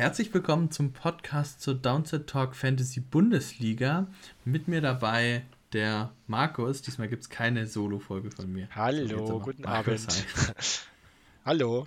Herzlich willkommen zum Podcast zur Downset Talk Fantasy Bundesliga. Mit mir dabei der Markus. Diesmal gibt es keine Solo-Folge von mir. Hallo, guten Markus Abend. Hallo.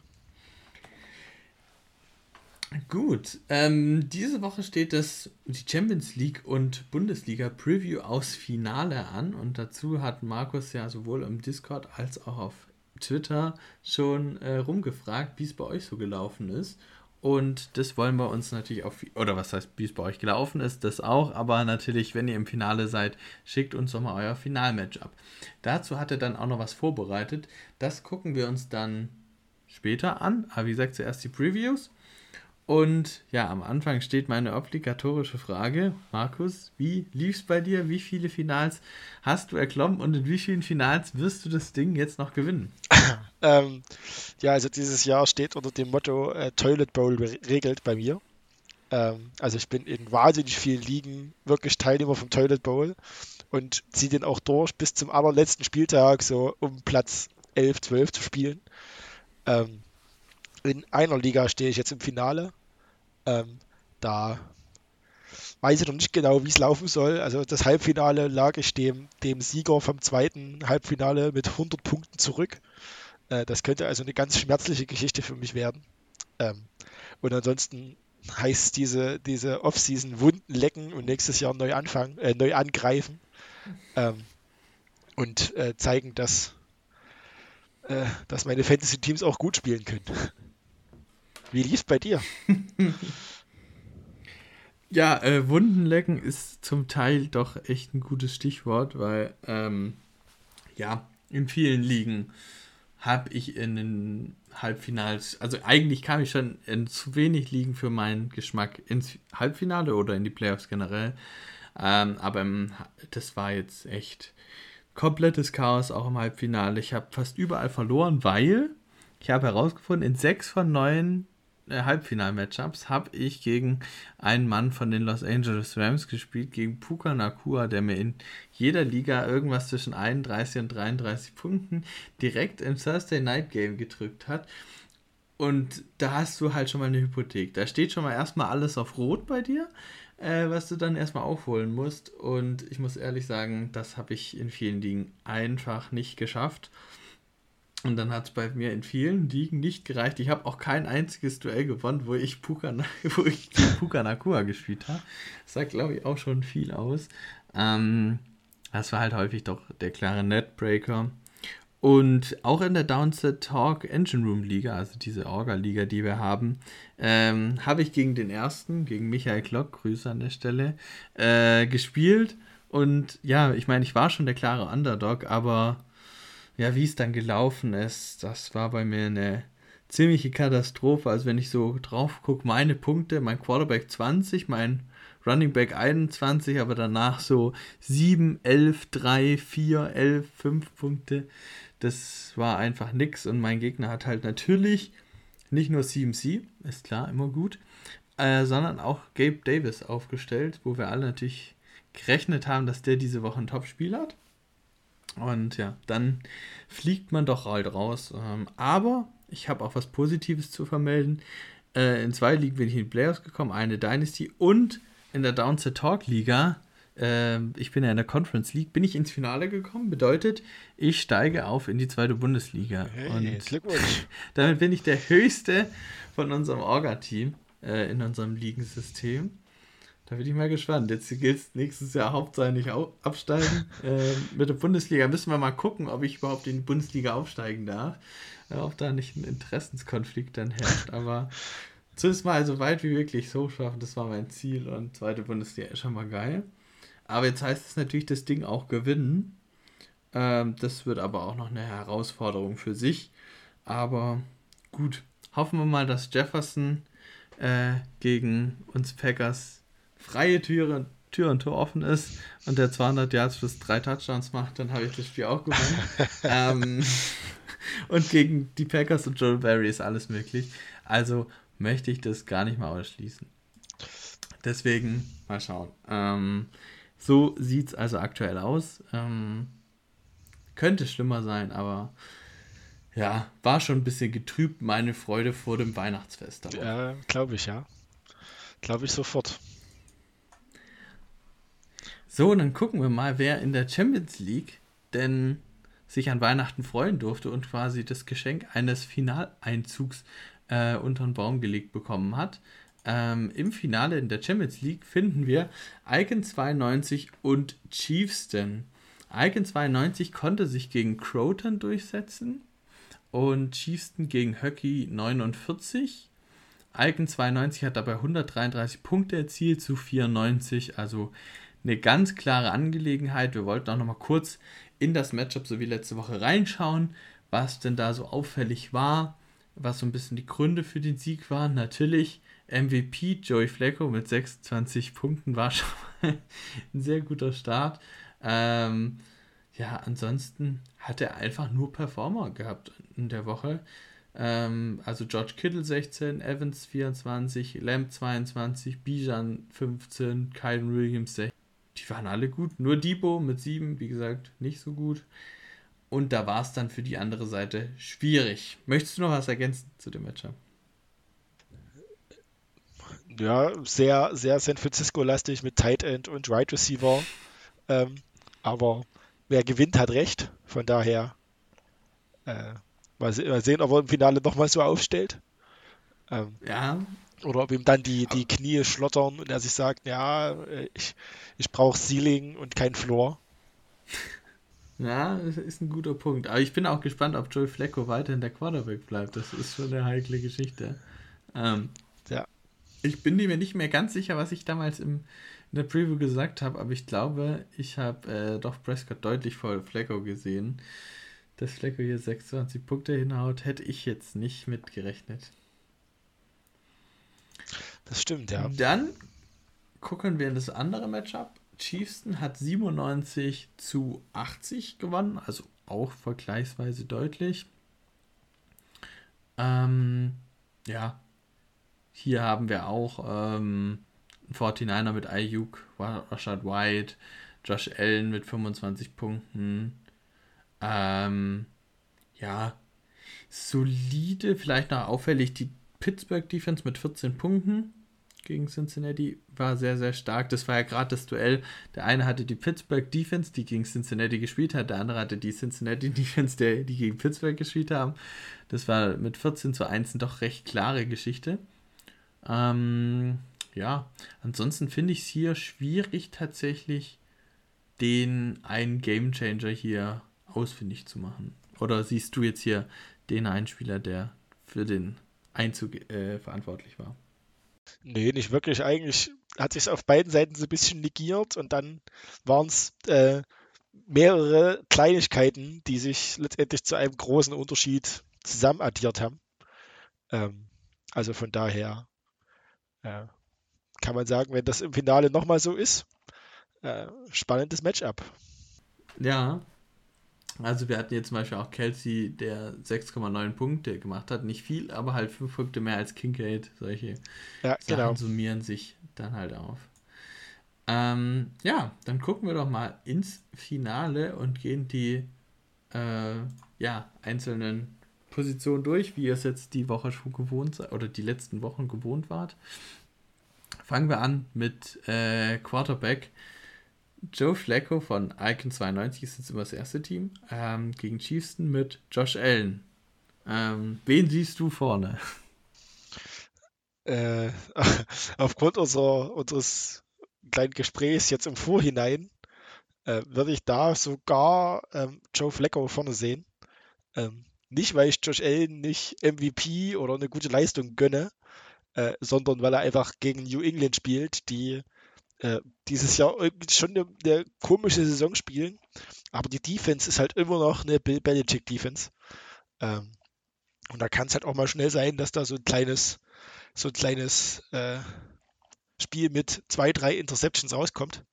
Gut, ähm, diese Woche steht das die Champions League und Bundesliga Preview aus Finale an und dazu hat Markus ja sowohl im Discord als auch auf Twitter schon äh, rumgefragt, wie es bei euch so gelaufen ist. Und das wollen wir uns natürlich auch, oder was heißt, wie es bei euch gelaufen ist, das auch, aber natürlich, wenn ihr im Finale seid, schickt uns doch mal euer Finalmatch ab. Dazu hat er dann auch noch was vorbereitet. Das gucken wir uns dann später an. Aber wie gesagt, zuerst die Previews. Und ja, am Anfang steht meine obligatorische Frage. Markus, wie lief es bei dir? Wie viele Finals hast du erklommen und in wie vielen Finals wirst du das Ding jetzt noch gewinnen? ähm, ja, also dieses Jahr steht unter dem Motto äh, Toilet Bowl regelt bei mir. Ähm, also ich bin in wahnsinnig vielen Ligen wirklich Teilnehmer vom Toilet Bowl und ziehe den auch durch bis zum allerletzten Spieltag, so um Platz 11, 12 zu spielen. Ähm, in einer Liga stehe ich jetzt im Finale. Ähm, da weiß ich noch nicht genau, wie es laufen soll. Also das Halbfinale lag ich dem, dem Sieger vom zweiten Halbfinale mit 100 Punkten zurück. Äh, das könnte also eine ganz schmerzliche Geschichte für mich werden. Ähm, und ansonsten heißt diese, diese Off-Season Wunden lecken und nächstes Jahr neu anfangen, äh, neu angreifen ähm, und äh, zeigen, dass, äh, dass meine Fantasy-Teams auch gut spielen können. Wie lief es bei dir? ja, äh, Wundenlecken ist zum Teil doch echt ein gutes Stichwort, weil ähm, ja, in vielen Ligen habe ich in den Halbfinals, also eigentlich kam ich schon in zu wenig Ligen für meinen Geschmack ins Halbfinale oder in die Playoffs generell. Ähm, aber im, das war jetzt echt komplettes Chaos auch im Halbfinale. Ich habe fast überall verloren, weil ich habe herausgefunden, in sechs von neun äh, Halbfinal-Matchups habe ich gegen einen Mann von den Los Angeles Rams gespielt, gegen Puka Nakua, der mir in jeder Liga irgendwas zwischen 31 und 33 Punkten direkt im Thursday Night Game gedrückt hat. Und da hast du halt schon mal eine Hypothek. Da steht schon mal erstmal alles auf Rot bei dir, äh, was du dann erstmal aufholen musst. Und ich muss ehrlich sagen, das habe ich in vielen Dingen einfach nicht geschafft. Und dann hat es bei mir in vielen Ligen nicht gereicht. Ich habe auch kein einziges Duell gewonnen, wo ich Puka, wo ich Puka Nakua gespielt habe. Das sagt, glaube ich, auch schon viel aus. Ähm, das war halt häufig doch der klare Netbreaker. Und auch in der Downset Talk Engine Room Liga, also diese Orga-Liga, die wir haben, ähm, habe ich gegen den ersten, gegen Michael Klock, Grüße an der Stelle, äh, gespielt. Und ja, ich meine, ich war schon der klare Underdog, aber ja, wie es dann gelaufen ist, das war bei mir eine ziemliche Katastrophe. Also wenn ich so drauf gucke, meine Punkte, mein Quarterback 20, mein Running Back 21, aber danach so 7, 11, 3, 4, 11, 5 Punkte. Das war einfach nix und mein Gegner hat halt natürlich nicht nur CMC, ist klar, immer gut, äh, sondern auch Gabe Davis aufgestellt, wo wir alle natürlich gerechnet haben, dass der diese Woche ein Top-Spiel hat. Und ja, dann fliegt man doch halt raus. Ähm, aber ich habe auch was Positives zu vermelden. Äh, in zwei Ligen bin ich in die Playoffs gekommen, eine Dynasty und in der Downset Talk Liga. Äh, ich bin ja in der Conference League, bin ich ins Finale gekommen. Bedeutet, ich steige auf in die zweite Bundesliga. Hey, und damit bin ich der höchste von unserem Orga-Team äh, in unserem Ligensystem. Da bin ich mal gespannt. Jetzt gilt es nächstes Jahr hauptsächlich absteigen. äh, mit der Bundesliga müssen wir mal gucken, ob ich überhaupt in die Bundesliga aufsteigen darf. Äh, ob da nicht ein Interessenskonflikt dann herrscht. Aber zumindest mal so weit wie möglich so schaffen, das war mein Ziel. Und zweite Bundesliga ist schon mal geil. Aber jetzt heißt es natürlich, das Ding auch gewinnen. Ähm, das wird aber auch noch eine Herausforderung für sich. Aber gut, hoffen wir mal, dass Jefferson äh, gegen uns Packers freie Türe, Tür und Tor offen ist und der 200 Yards plus drei Touchdowns macht, dann habe ich das Spiel auch gewonnen. ähm, und gegen die Packers und Joel Barry ist alles möglich. Also möchte ich das gar nicht mal ausschließen. Deswegen mal schauen. Ähm, so sieht es also aktuell aus. Ähm, könnte schlimmer sein, aber ja, war schon ein bisschen getrübt, meine Freude vor dem Weihnachtsfest. Ja, glaube ich, ja. Glaube ich sofort. So, dann gucken wir mal, wer in der Champions League denn sich an Weihnachten freuen durfte und quasi das Geschenk eines Finaleinzugs äh, unter den Baum gelegt bekommen hat. Ähm, Im Finale in der Champions League finden wir Icon 92 und Chiefston. Icon 92 konnte sich gegen Croton durchsetzen und Chiefston gegen Hockey 49. Icon 92 hat dabei 133 Punkte erzielt zu 94, also eine ganz klare Angelegenheit. Wir wollten auch noch mal kurz in das Matchup so wie letzte Woche reinschauen, was denn da so auffällig war, was so ein bisschen die Gründe für den Sieg waren. Natürlich MVP Joey Flacco mit 26 Punkten war schon mal ein sehr guter Start. Ähm, ja, ansonsten hat er einfach nur Performer gehabt in der Woche. Ähm, also George Kittle 16, Evans 24, Lamb 22, Bijan 15, Kylen Williams 16. Die waren alle gut. Nur Debo mit 7, wie gesagt, nicht so gut. Und da war es dann für die andere Seite schwierig. Möchtest du noch was ergänzen zu dem Matchup? Ja, sehr, sehr San Francisco-lastig mit Tight End und Right Receiver. Ähm, aber wer gewinnt, hat recht. Von daher äh, mal, se mal, sehen, ob er im Finale nochmal so aufstellt. Ähm, ja. Oder ob ihm dann die, die Knie schlottern und er sich sagt, ja, äh, ich, ich brauche Ceiling und kein Floor. Ja, das ist ein guter Punkt. Aber ich bin auch gespannt, ob Joey Flecko weiterhin der Quarterback bleibt. Das ist schon eine heikle Geschichte. Ähm, ja. Ich bin mir nicht mehr ganz sicher, was ich damals im, in der Preview gesagt habe, aber ich glaube, ich habe äh, doch Prescott deutlich vor Flecko gesehen. Dass Flecko hier 26 Punkte hinhaut, hätte ich jetzt nicht mitgerechnet. Das stimmt, ja. Dann gucken wir in das andere Matchup. Chiefston hat 97 zu 80 gewonnen, also auch vergleichsweise deutlich. Ähm, ja, hier haben wir auch ähm, einen 49er mit Ayuk, Rashad White, Josh Allen mit 25 Punkten. Ähm, ja, solide, vielleicht noch auffällig die Pittsburgh Defense mit 14 Punkten gegen Cincinnati war sehr, sehr stark. Das war ja gerade das Duell. Der eine hatte die Pittsburgh Defense, die gegen Cincinnati gespielt hat. Der andere hatte die Cincinnati Defense, der, die gegen Pittsburgh gespielt haben. Das war mit 14 zu 1 doch recht klare Geschichte. Ähm, ja, ansonsten finde ich es hier schwierig tatsächlich, den einen Gamechanger hier ausfindig zu machen. Oder siehst du jetzt hier den Einspieler, der für den Einzug äh, verantwortlich war? Nee, nicht wirklich. Eigentlich hat sich es auf beiden Seiten so ein bisschen negiert und dann waren es äh, mehrere Kleinigkeiten, die sich letztendlich zu einem großen Unterschied zusammen addiert haben. Ähm, also von daher äh, kann man sagen, wenn das im Finale nochmal so ist, äh, spannendes Matchup. Ja, also wir hatten jetzt zum Beispiel auch Kelsey, der 6,9 Punkte gemacht hat. Nicht viel, aber halt 5 Punkte mehr als Kincaid. Solche ja, Sachen genau. summieren sich dann halt auf. Ähm, ja, dann gucken wir doch mal ins Finale und gehen die äh, ja, einzelnen Positionen durch, wie ihr es jetzt die Woche schon gewohnt seid oder die letzten Wochen gewohnt wart. Fangen wir an mit äh, Quarterback. Joe Flacco von Icon 92 ist jetzt immer das erste Team, ähm, gegen Chiefston mit Josh Allen. Ähm, wen siehst du vorne? Äh, aufgrund unserer, unseres kleinen Gesprächs jetzt im Vorhinein äh, würde ich da sogar ähm, Joe Flacco vorne sehen. Ähm, nicht, weil ich Josh Allen nicht MVP oder eine gute Leistung gönne, äh, sondern weil er einfach gegen New England spielt, die äh, dieses Jahr schon eine, eine, komische Saison spielen, aber die Defense ist halt immer noch eine Bill Belichick Defense. Ähm, und da kann es halt auch mal schnell sein, dass da so ein kleines, so ein kleines äh, Spiel mit zwei, drei Interceptions rauskommt.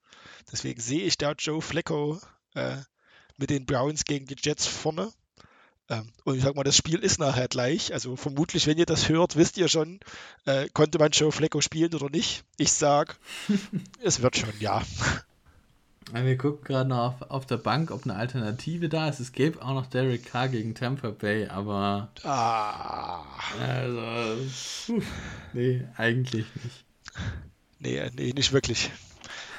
Deswegen sehe ich da Joe Flacco äh, mit den Browns gegen die Jets vorne. Ähm, und ich sag mal, das Spiel ist nachher gleich. Also vermutlich, wenn ihr das hört, wisst ihr schon, äh, konnte man Joe Flecko spielen oder nicht. Ich sag, es wird schon, ja. Wir gucken gerade noch auf, auf der Bank, ob eine Alternative da ist. Es gäbe auch noch Derek Carr gegen Tampa Bay, aber. Ah. Also. Puh, nee, eigentlich nicht. Nee, nee, nicht wirklich.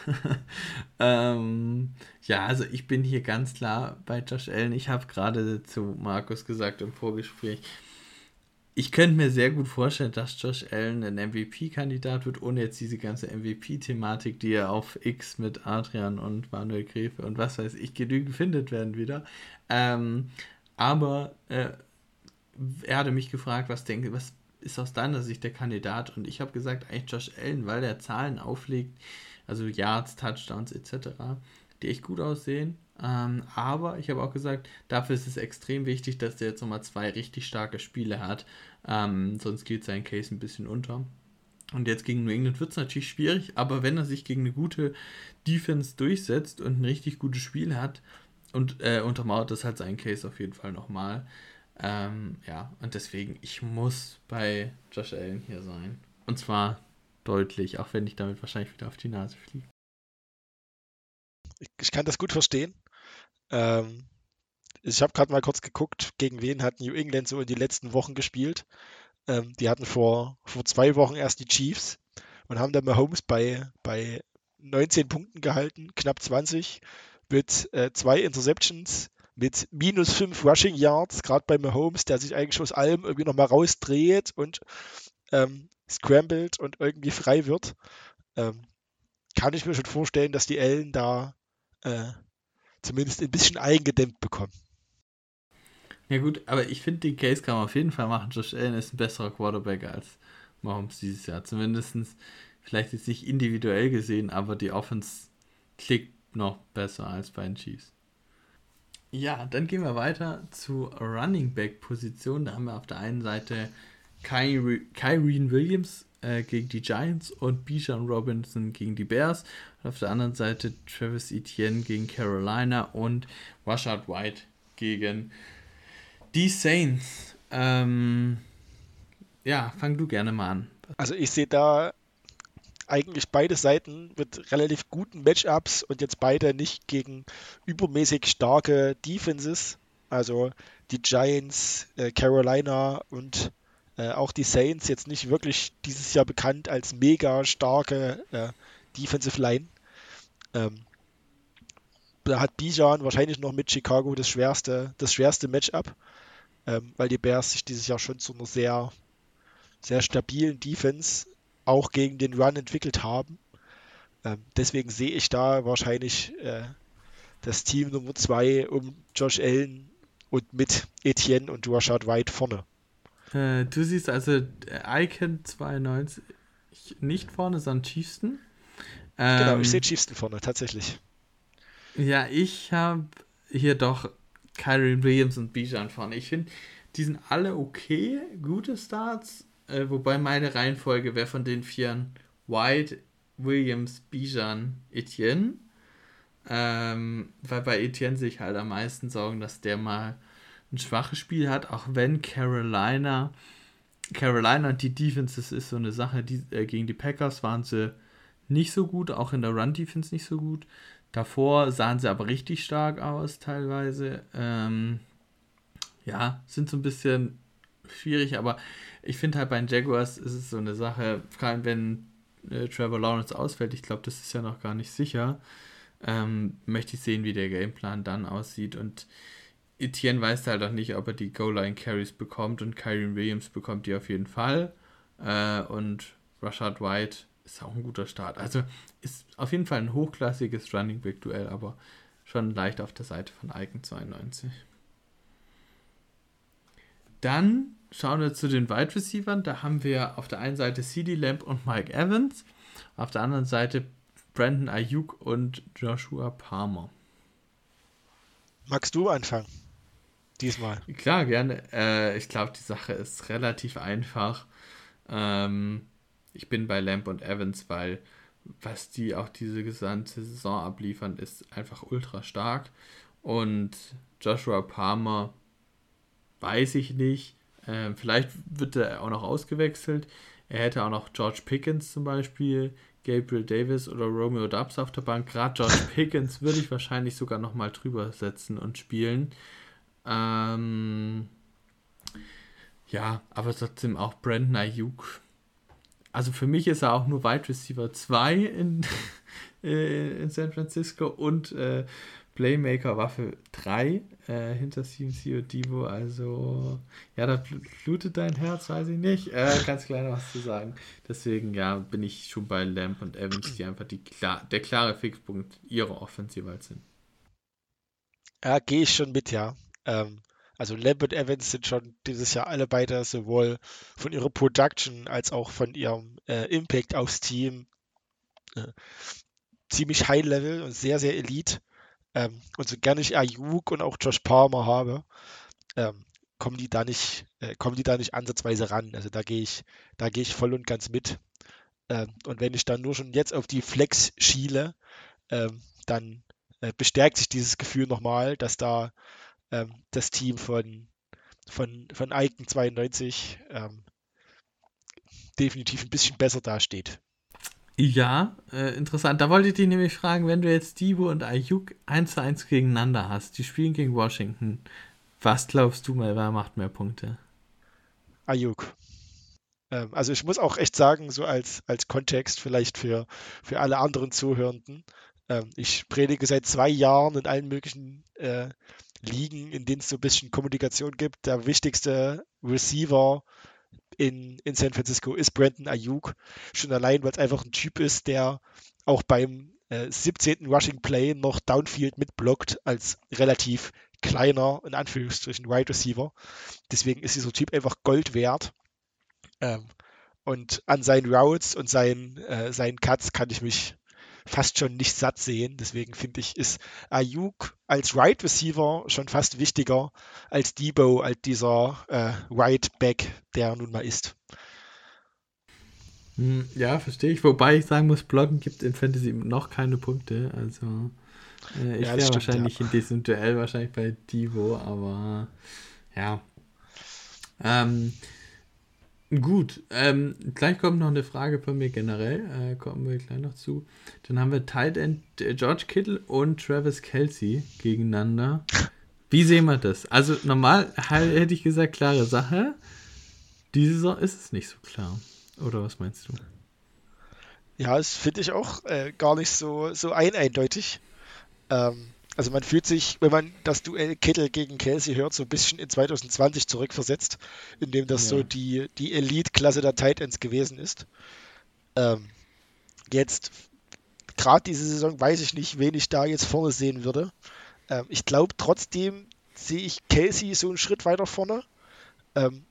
ähm, ja, also ich bin hier ganz klar bei Josh Allen. Ich habe gerade zu Markus gesagt im Vorgespräch, ich könnte mir sehr gut vorstellen, dass Josh Allen ein MVP-Kandidat wird, ohne jetzt diese ganze MVP-Thematik, die er auf X mit Adrian und Manuel Gräfe und was weiß ich genügend findet werden wieder. Ähm, aber äh, er hatte mich gefragt, was denke, was ist aus deiner Sicht der Kandidat? Und ich habe gesagt, eigentlich Josh Allen, weil er Zahlen auflegt, also Yards, Touchdowns etc., die echt gut aussehen. Ähm, aber ich habe auch gesagt, dafür ist es extrem wichtig, dass der jetzt nochmal zwei richtig starke Spiele hat. Ähm, sonst geht sein Case ein bisschen unter. Und jetzt gegen New England wird es natürlich schwierig, aber wenn er sich gegen eine gute Defense durchsetzt und ein richtig gutes Spiel hat, und äh, untermauert das halt sein Case auf jeden Fall nochmal. Ähm, ja, und deswegen, ich muss bei Josh Allen hier sein. Und zwar deutlich, auch wenn ich damit wahrscheinlich wieder auf die Nase fliege. Ich, ich kann das gut verstehen. Ähm, ich habe gerade mal kurz geguckt, gegen wen hat New England so in die letzten Wochen gespielt. Ähm, die hatten vor, vor zwei Wochen erst die Chiefs und haben dann Mahomes bei, bei 19 Punkten gehalten, knapp 20, mit äh, zwei Interceptions, mit minus 5 Rushing Yards, gerade bei Mahomes, der sich eigentlich aus allem irgendwie nochmal rausdreht und ähm, scrambled und irgendwie frei wird. Ähm, kann ich mir schon vorstellen, dass die Ellen da äh, zumindest ein bisschen eingedämmt bekommen. Ja gut, aber ich finde, den Case kann man auf jeden Fall machen. Josh Allen ist ein besserer Quarterback als Mahomes dieses Jahr. Zumindest vielleicht jetzt nicht individuell gesehen, aber die Offense klickt noch besser als bei den Chiefs. Ja, dann gehen wir weiter zu Running Back Position. Da haben wir auf der einen Seite Kyrie, Kyrene Williams äh, gegen die Giants und Bijan Robinson gegen die Bears. Und auf der anderen Seite Travis Etienne gegen Carolina und Rashad White gegen die Saints. Ähm, ja, fang du gerne mal an. Also ich sehe da eigentlich beide Seiten mit relativ guten Matchups und jetzt beide nicht gegen übermäßig starke Defenses. Also die Giants, äh, Carolina und äh, auch die Saints jetzt nicht wirklich dieses Jahr bekannt als mega starke äh, Defensive Line. Ähm, da hat Bijan wahrscheinlich noch mit Chicago das schwerste, das schwerste Matchup, ähm, weil die Bears sich dieses Jahr schon zu einer sehr, sehr stabilen Defense auch gegen den Run entwickelt haben. Ähm, deswegen sehe ich da wahrscheinlich äh, das Team Nummer 2 um Josh Allen und mit Etienne und Rashad White vorne. Äh, du siehst also äh, Icon 92 nicht vorne, sondern Chiefsten. Ähm, genau, ich ähm, sehe Chiefsten vorne, tatsächlich. Ja, ich habe hier doch Kyrie Williams und Bijan vorne. Ich finde, die sind alle okay, gute Starts, äh, wobei meine Reihenfolge wäre von den Vieren White, Williams, Bijan, Etienne. Ähm, weil bei Etienne sich halt am meisten sorgen, dass der mal ein schwaches Spiel hat, auch wenn Carolina, Carolina und die Defense, das ist so eine Sache, die, äh, gegen die Packers waren sie nicht so gut, auch in der Run-Defense nicht so gut. Davor sahen sie aber richtig stark aus, teilweise. Ähm, ja, sind so ein bisschen schwierig, aber ich finde halt bei den Jaguars ist es so eine Sache, vor allem wenn äh, Trevor Lawrence ausfällt, ich glaube, das ist ja noch gar nicht sicher, ähm, möchte ich sehen, wie der Gameplan dann aussieht und Etienne weiß halt auch nicht, ob er die Goal-Line-Carries bekommt und Kyron Williams bekommt die auf jeden Fall äh, und Rashad White ist auch ein guter Start. Also ist auf jeden Fall ein hochklassiges Running Back Duell, aber schon leicht auf der Seite von Icon 92. Dann schauen wir zu den Wide Receivers. Da haben wir auf der einen Seite CD Lamb und Mike Evans, auf der anderen Seite Brandon Ayuk und Joshua Palmer. Magst du anfangen? Diesmal. Klar, gerne. Äh, ich glaube, die Sache ist relativ einfach. Ähm, ich bin bei Lamb und Evans, weil was die auch diese gesamte Saison abliefern, ist einfach ultra stark. Und Joshua Palmer, weiß ich nicht. Ähm, vielleicht wird er auch noch ausgewechselt. Er hätte auch noch George Pickens zum Beispiel, Gabriel Davis oder Romeo Dubs auf der Bank. Gerade George Pickens würde ich wahrscheinlich sogar noch mal drüber setzen und spielen. Ähm, ja, aber trotzdem auch Brandon Ayuk. also für mich ist er auch nur Wide Receiver 2 in, in San Francisco und äh, Playmaker Waffe 3 äh, hinter CMC und Divo. Also, ja, da blutet dein Herz, weiß ich nicht. Äh, ganz kleiner was zu sagen. Deswegen, ja, bin ich schon bei Lamp und Evans, die einfach die der klare Fixpunkt ihrer Offensive halt sind. Ja, gehe ich schon mit, ja. Ähm, also und Evans sind schon dieses Jahr alle beide sowohl von ihrer Production als auch von ihrem äh, Impact aufs Team äh, ziemlich high level und sehr, sehr elite. Ähm, und so gerne ich Ayuk und auch Josh Palmer habe, ähm, kommen die da nicht, äh, kommen die da nicht ansatzweise ran. Also da gehe ich, da gehe ich voll und ganz mit. Ähm, und wenn ich dann nur schon jetzt auf die Flex schiele, ähm, dann äh, bestärkt sich dieses Gefühl nochmal, dass da ähm, das Team von, von, von Icon 92 ähm, definitiv ein bisschen besser dasteht. Ja, äh, interessant. Da wollte ich dich nämlich fragen, wenn du jetzt Divo und Ayuk 1 zu 1 gegeneinander hast, die spielen gegen Washington, was glaubst du mal, wer macht mehr Punkte? Ayuk. Ähm, also ich muss auch echt sagen, so als, als Kontext vielleicht für, für alle anderen Zuhörenden, ähm, ich predige seit zwei Jahren in allen möglichen äh, Ligen, in denen es so ein bisschen Kommunikation gibt. Der wichtigste Receiver in, in San Francisco ist Brandon Ayuk. Schon allein, weil es einfach ein Typ ist, der auch beim äh, 17. Rushing Play noch Downfield mitblockt als relativ kleiner, in Anführungsstrichen, Wide Receiver. Deswegen ist dieser Typ einfach Gold wert. Ähm, und an seinen Routes und seinen, äh, seinen Cuts kann ich mich fast schon nicht satt sehen. Deswegen finde ich, ist Ayuk als Right Receiver schon fast wichtiger als Debo, als dieser äh, Right Back, der nun mal ist. Hm, ja, verstehe ich. Wobei ich sagen muss, Blocken gibt in Fantasy noch keine Punkte. Also äh, ich ja, wäre wahrscheinlich ja. in diesem Duell wahrscheinlich bei Divo, aber ja. Ähm, Gut, ähm, gleich kommt noch eine Frage von mir generell, äh, kommen wir gleich noch zu. Dann haben wir Tight End äh, George Kittle und Travis Kelsey gegeneinander. Wie sehen wir das? Also normal hätte ich gesagt, klare Sache. Diese Saison ist es nicht so klar. Oder was meinst du? Ja, das finde ich auch äh, gar nicht so, so ein eindeutig. Ähm, also man fühlt sich, wenn man das Duell Kittel gegen Kelsey hört, so ein bisschen in 2020 zurückversetzt, in dem das ja. so die, die Elite-Klasse der Titans gewesen ist. Ähm, jetzt, gerade diese Saison, weiß ich nicht, wen ich da jetzt vorne sehen würde. Ähm, ich glaube trotzdem sehe ich Kelsey so einen Schritt weiter vorne. Ähm,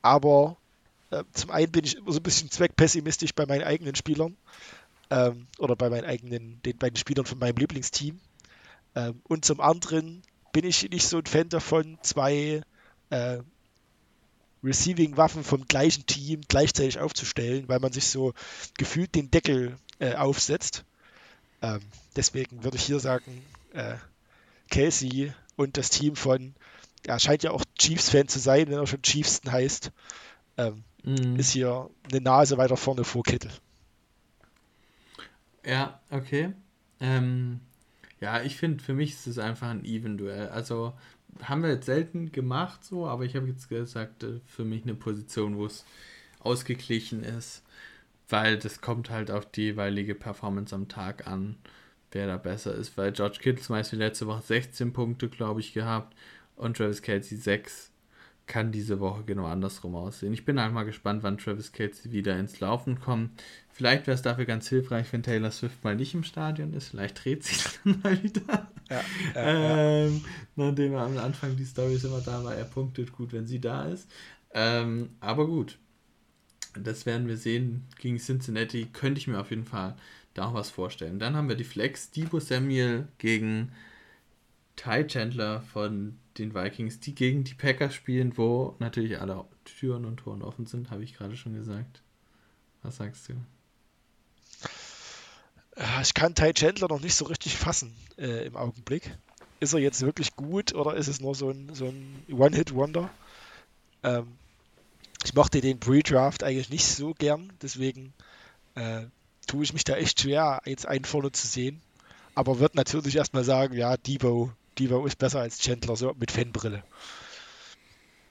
aber äh, zum einen bin ich immer so ein bisschen zweckpessimistisch bei meinen eigenen Spielern. Ähm, oder bei meinen eigenen, den beiden Spielern von meinem Lieblingsteam. Ähm, und zum anderen bin ich nicht so ein Fan davon, zwei äh, Receiving-Waffen vom gleichen Team gleichzeitig aufzustellen, weil man sich so gefühlt den Deckel äh, aufsetzt. Ähm, deswegen würde ich hier sagen, äh, Kelsey und das Team von, er scheint ja auch Chiefs-Fan zu sein, wenn er schon Chiefsten heißt, ähm, mm. ist hier eine Nase weiter vorne vor Kittel. Ja, okay. Ähm, ja, ich finde, für mich ist es einfach ein Even-Duell. Also haben wir jetzt selten gemacht so, aber ich habe jetzt gesagt, äh, für mich eine Position, wo es ausgeglichen ist, weil das kommt halt auf die jeweilige Performance am Tag an, wer da besser ist, weil George Kittle zum Beispiel letzte Woche 16 Punkte, glaube ich, gehabt und Travis Kelsey 6 kann diese Woche genau andersrum aussehen. Ich bin halt mal gespannt, wann Travis Kelsey wieder ins Laufen kommt. Vielleicht wäre es dafür ganz hilfreich, wenn Taylor Swift mal nicht im Stadion ist. Vielleicht dreht sich dann mal wieder. Ja, ja, ähm, ja. Nachdem er am Anfang die Story immer da war, er punktet gut, wenn sie da ist. Ähm, aber gut, das werden wir sehen. Gegen Cincinnati könnte ich mir auf jeden Fall da auch was vorstellen. Dann haben wir die Flex, Debo Samuel gegen Ty Chandler von den Vikings, die gegen die Packers spielen, wo natürlich alle Türen und Toren offen sind, habe ich gerade schon gesagt. Was sagst du? Ich kann Ty Chandler noch nicht so richtig fassen äh, im Augenblick. Ist er jetzt wirklich gut oder ist es nur so ein, so ein One-Hit-Wonder? Ähm, ich mochte den Pre-Draft eigentlich nicht so gern, deswegen äh, tue ich mich da echt schwer, jetzt einen vorne zu sehen. Aber wird natürlich erstmal sagen, ja, Debo Devo ist besser als Chandler, so mit Fanbrille.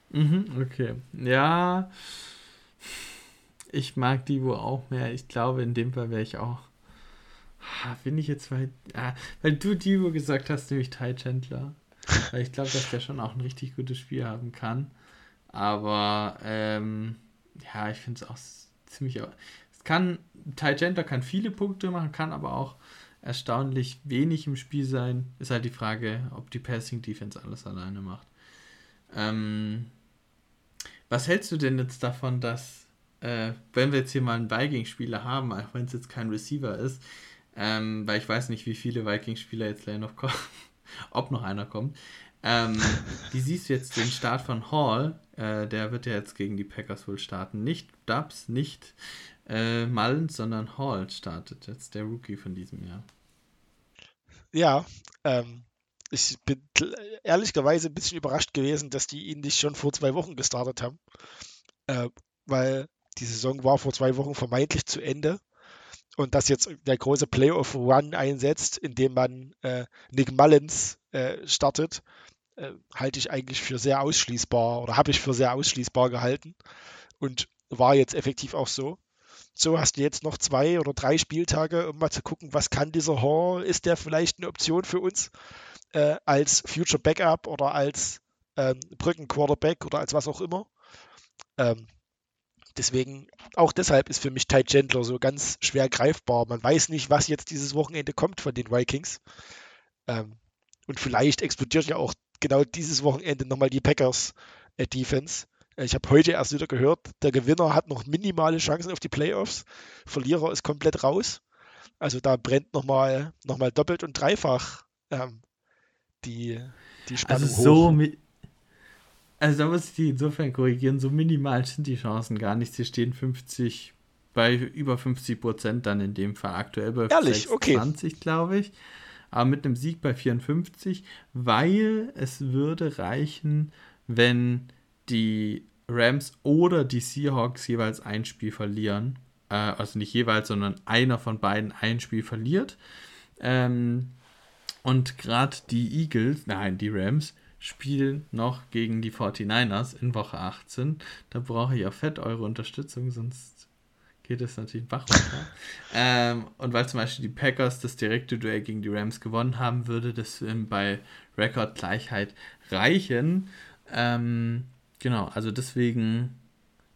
Mhm, okay. Ja. Ich mag Divo auch mehr. Ich glaube, in dem Fall wäre ich auch. Bin ich jetzt weil, ah, weil du Divo gesagt hast, nämlich Ty Chandler. Weil ich glaube, dass der schon auch ein richtig gutes Spiel haben kann. Aber ähm, ja, ich finde es auch ziemlich. Es kann, Ty Chandler kann viele Punkte machen, kann aber auch erstaunlich wenig im Spiel sein. Ist halt die Frage, ob die Passing Defense alles alleine macht. Ähm, was hältst du denn jetzt davon, dass, äh, wenn wir jetzt hier mal einen Vikings-Spieler haben, auch wenn es jetzt kein Receiver ist, ähm, weil ich weiß nicht, wie viele Vikings-Spieler jetzt leider noch kommen, ob noch einer kommt. Ähm, wie siehst du jetzt den Start von Hall? Äh, der wird ja jetzt gegen die Packers wohl starten. Nicht Dubs, nicht äh, Mullins, sondern Hall startet jetzt, der Rookie von diesem Jahr. Ja, ähm, ich bin ehrlicherweise ein bisschen überrascht gewesen, dass die ihn nicht schon vor zwei Wochen gestartet haben. Äh, weil die Saison war vor zwei Wochen vermeintlich zu Ende. Und dass jetzt der große Playoff-Run einsetzt, indem man äh, Nick Mullins äh, startet, äh, halte ich eigentlich für sehr ausschließbar oder habe ich für sehr ausschließbar gehalten. Und war jetzt effektiv auch so. So hast du jetzt noch zwei oder drei Spieltage, um mal zu gucken, was kann dieser Hall? Ist der vielleicht eine Option für uns äh, als Future Backup oder als ähm, Brücken-Quarterback oder als was auch immer? Ähm, deswegen, auch deshalb ist für mich Ty Chandler so ganz schwer greifbar. Man weiß nicht, was jetzt dieses Wochenende kommt von den Vikings. Ähm, und vielleicht explodiert ja auch genau dieses Wochenende nochmal die Packers äh, Defense. Ich habe heute erst wieder gehört, der Gewinner hat noch minimale Chancen auf die Playoffs. Verlierer ist komplett raus. Also da brennt nochmal noch mal doppelt und dreifach ähm, die, die Spannung also so hoch. Also da muss ich die insofern korrigieren, so minimal sind die Chancen gar nicht. Sie stehen 50 bei über 50 Prozent dann in dem Fall aktuell bei Ehrlich? 26, okay. glaube ich. Aber mit einem Sieg bei 54, weil es würde reichen, wenn die Rams oder die Seahawks jeweils ein Spiel verlieren. Äh, also nicht jeweils, sondern einer von beiden ein Spiel verliert. Ähm, und gerade die Eagles, nein, die Rams, spielen noch gegen die 49ers in Woche 18. Da brauche ich auch fett eure Unterstützung, sonst geht es natürlich Bach runter. ähm, und weil zum Beispiel die Packers das direkte Duell gegen die Rams gewonnen haben, würde das bei Rekordgleichheit reichen. Ähm, Genau, also deswegen,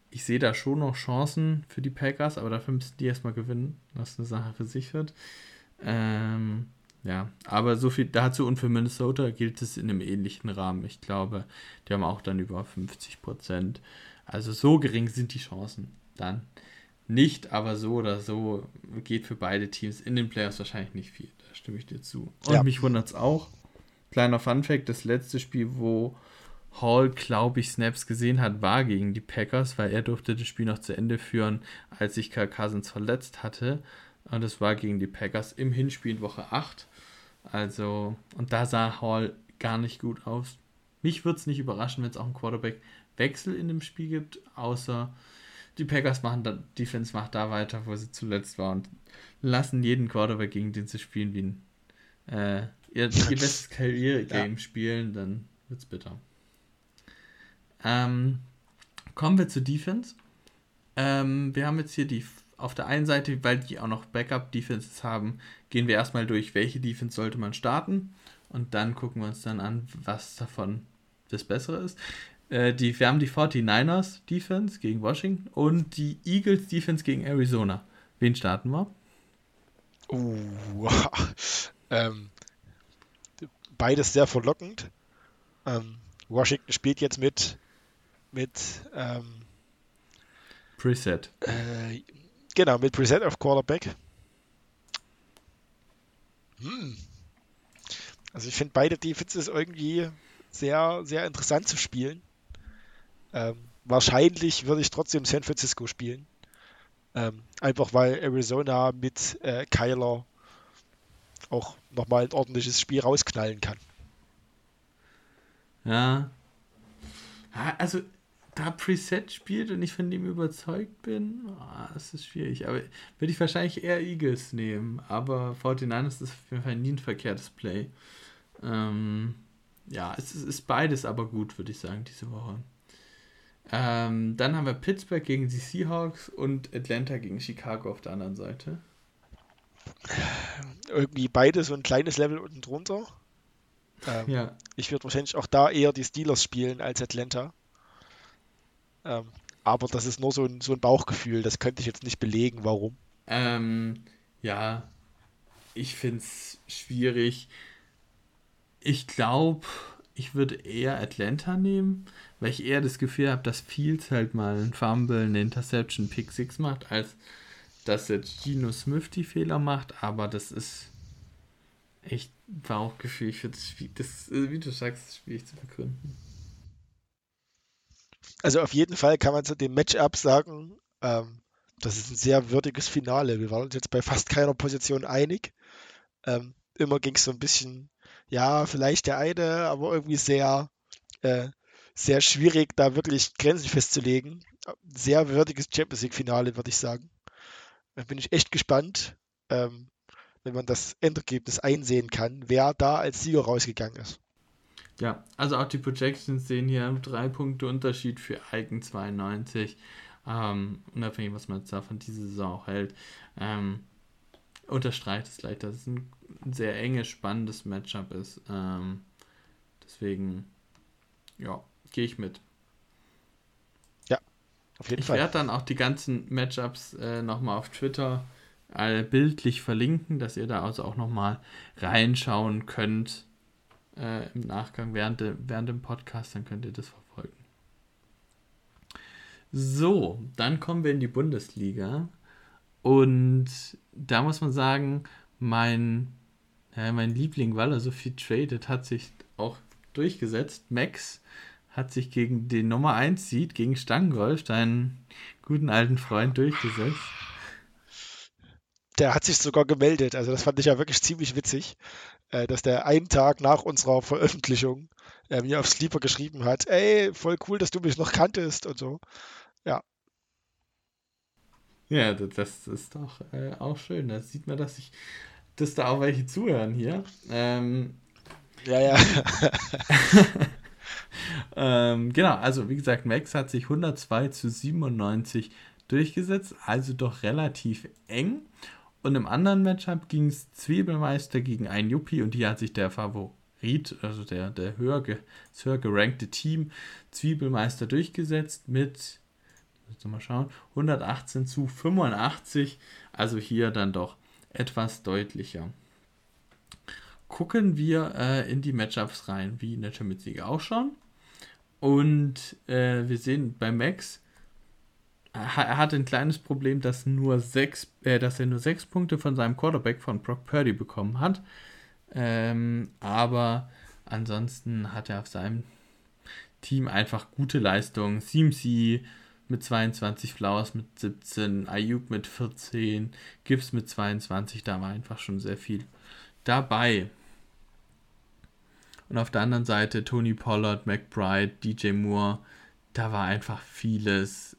ich sehe da schon noch Chancen für die Packers, aber dafür müssen die erstmal gewinnen, was eine Sache für sich wird. Ähm, ja, aber so viel dazu und für Minnesota gilt es in einem ähnlichen Rahmen. Ich glaube, die haben auch dann über 50 Prozent. Also so gering sind die Chancen dann nicht, aber so oder so geht für beide Teams in den Playoffs wahrscheinlich nicht viel. Da stimme ich dir zu. Und ja. mich wundert es auch. Kleiner Fun-Fact: Das letzte Spiel, wo Hall, glaube ich, Snaps gesehen hat, war gegen die Packers, weil er durfte das Spiel noch zu Ende führen, als sich Kirk Cousins verletzt hatte. Und das war gegen die Packers im Hinspiel in Woche 8. Also, und da sah Hall gar nicht gut aus. Mich würde es nicht überraschen, wenn es auch einen Quarterback-Wechsel in dem Spiel gibt, außer die Packers machen da, Defense macht da weiter, wo sie zuletzt war und lassen jeden Quarterback, gegen den sie spielen, wie ein äh, ihr, ihr bestes Career-Game ja. spielen, dann wird es bitter. Ähm, kommen wir zur Defense. Ähm, wir haben jetzt hier die auf der einen Seite, weil die auch noch Backup-Defenses haben, gehen wir erstmal durch, welche Defense sollte man starten und dann gucken wir uns dann an, was davon das Bessere ist. Äh, die, wir haben die 49ers Defense gegen Washington und die Eagles Defense gegen Arizona. Wen starten wir? Uh, ähm, beides sehr verlockend. Ähm, Washington spielt jetzt mit mit ähm, Preset. Äh, genau, mit Preset auf Quarterback. Hm. Also ich finde beide Defenses irgendwie sehr, sehr interessant zu spielen. Ähm, wahrscheinlich würde ich trotzdem San Francisco spielen. Ähm, einfach weil Arizona mit äh, Kyler auch nochmal ein ordentliches Spiel rausknallen kann. Ja. Also da Preset spielt und ich von dem überzeugt bin, oh, das ist schwierig. Aber würde ich wahrscheinlich eher Eagles nehmen. Aber 49 ist auf jeden Fall nie ein verkehrtes Play. Ähm, ja, es ist, ist, beides aber gut, würde ich sagen, diese Woche. Ähm, dann haben wir Pittsburgh gegen die Seahawks und Atlanta gegen Chicago auf der anderen Seite. Irgendwie beide so ein kleines Level unten drunter. Ähm, ja. Ich würde wahrscheinlich auch da eher die Steelers spielen als Atlanta. Ähm, aber das ist nur so ein, so ein Bauchgefühl, das könnte ich jetzt nicht belegen, warum. Ähm, ja, ich finde es schwierig. Ich glaube, ich würde eher Atlanta nehmen, weil ich eher das Gefühl habe, dass Fields halt mal ein Fumble, eine Interception, Pick 6 macht, als dass jetzt Gino Smith die Fehler macht, aber das ist echt Bauchgefühl. Ich finde das, wie du sagst, schwierig zu begründen. Also auf jeden Fall kann man zu dem Matchup sagen, ähm, das ist ein sehr würdiges Finale. Wir waren uns jetzt bei fast keiner Position einig. Ähm, immer ging es so ein bisschen, ja, vielleicht der eine, aber irgendwie sehr, äh, sehr schwierig, da wirklich Grenzen festzulegen. Sehr würdiges Champions League-Finale, würde ich sagen. Da bin ich echt gespannt, ähm, wenn man das Endergebnis einsehen kann, wer da als Sieger rausgegangen ist. Ja, also auch die Projections sehen hier drei Punkte Unterschied für Eigen 92. Ähm, unabhängig, was man jetzt da von dieser Saison auch hält. Ähm, unterstreicht es gleich, dass es ein sehr enges, spannendes Matchup ist. Ähm, deswegen, ja, gehe ich mit. Ja, auf jeden ich Fall. Ich werde dann auch die ganzen Matchups äh, nochmal auf Twitter äh, bildlich verlinken, dass ihr da also auch nochmal reinschauen könnt äh, im Nachgang während, de, während dem Podcast, dann könnt ihr das verfolgen. So, dann kommen wir in die Bundesliga. Und da muss man sagen, mein, ja, mein Liebling, weil er so viel tradet, hat sich auch durchgesetzt. Max hat sich gegen den Nummer 1 Seed, gegen Stangolf, deinen guten alten Freund, durchgesetzt. Der hat sich sogar gemeldet, also das fand ich ja wirklich ziemlich witzig äh, dass der einen Tag nach unserer Veröffentlichung äh, mir auf Sleeper geschrieben hat, ey, voll cool, dass du mich noch kanntest und so. Ja. Ja, das ist doch äh, auch schön. Da sieht man, dass ich, dass da auch welche zuhören hier. Ähm, ja, ja. ähm, genau, also wie gesagt, Max hat sich 102 zu 97 durchgesetzt, also doch relativ eng. Und im anderen Matchup ging es Zwiebelmeister gegen ein Yuppie und hier hat sich der Favorit, also der, der höher, das höher gerankte Team, Zwiebelmeister durchgesetzt mit, mal schauen, 118 zu 85. Also hier dann doch etwas deutlicher. Gucken wir äh, in die Matchups rein, wie in der Champions League auch schon. Und äh, wir sehen bei Max er hatte ein kleines Problem, dass, nur sechs, äh, dass er nur sechs Punkte von seinem Quarterback von Brock Purdy bekommen hat. Ähm, aber ansonsten hat er auf seinem Team einfach gute Leistungen. CMC mit 22, Flowers mit 17, Ayuk mit 14, Gibbs mit 22, da war einfach schon sehr viel dabei. Und auf der anderen Seite Tony Pollard, McBride, DJ Moore, da war einfach vieles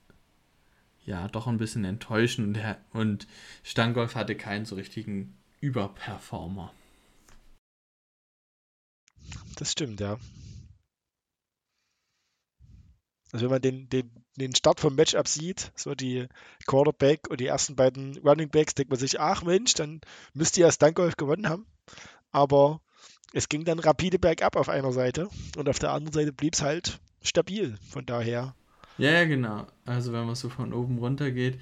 ja doch ein bisschen enttäuschend und, und Stangolf hatte keinen so richtigen Überperformer. Das stimmt, ja. Also wenn man den, den, den Start vom Matchup sieht, so die Quarterback und die ersten beiden Running Backs, denkt man sich, ach Mensch, dann müsste ja Stangolf gewonnen haben. Aber es ging dann rapide bergab auf einer Seite und auf der anderen Seite blieb es halt stabil. Von daher ja, ja, genau. Also wenn man so von oben runter geht,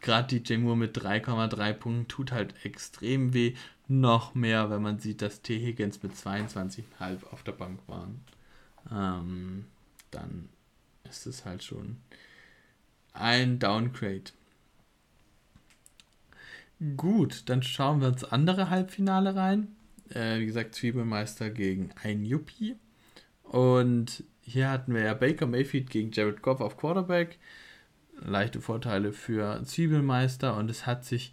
gerade DJ Moore mit 3,3 Punkten tut halt extrem weh. Noch mehr, wenn man sieht, dass T. Higgins mit 22,5 auf der Bank waren. Ähm, dann ist es halt schon ein Downgrade. Gut, dann schauen wir uns andere Halbfinale rein. Äh, wie gesagt, Zwiebelmeister gegen ein Yuppie. Und hier hatten wir ja Baker Mayfield gegen Jared Goff auf Quarterback. Leichte Vorteile für Zwiebelmeister und es hat sich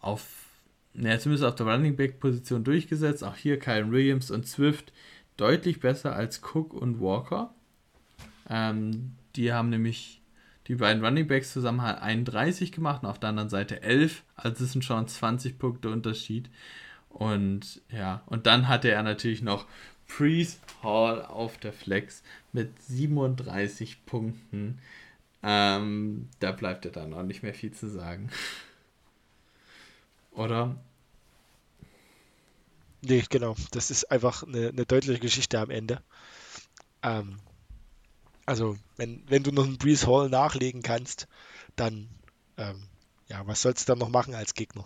auf, naja, zumindest auf der Running Back Position durchgesetzt. Auch hier Kyle Williams und Swift deutlich besser als Cook und Walker. Ähm, die haben nämlich die beiden Running Backs zusammen 31 gemacht und auf der anderen Seite 11. Also es sind schon 20 Punkte Unterschied. Und ja, und dann hatte er natürlich noch Priest Hall auf der Flex mit 37 Punkten. Ähm, da bleibt ja dann auch nicht mehr viel zu sagen. Oder? Nee, genau. Das ist einfach eine, eine deutliche Geschichte am Ende. Ähm, also, wenn, wenn du noch einen Breeze Hall nachlegen kannst, dann, ähm, ja, was sollst du dann noch machen als Gegner?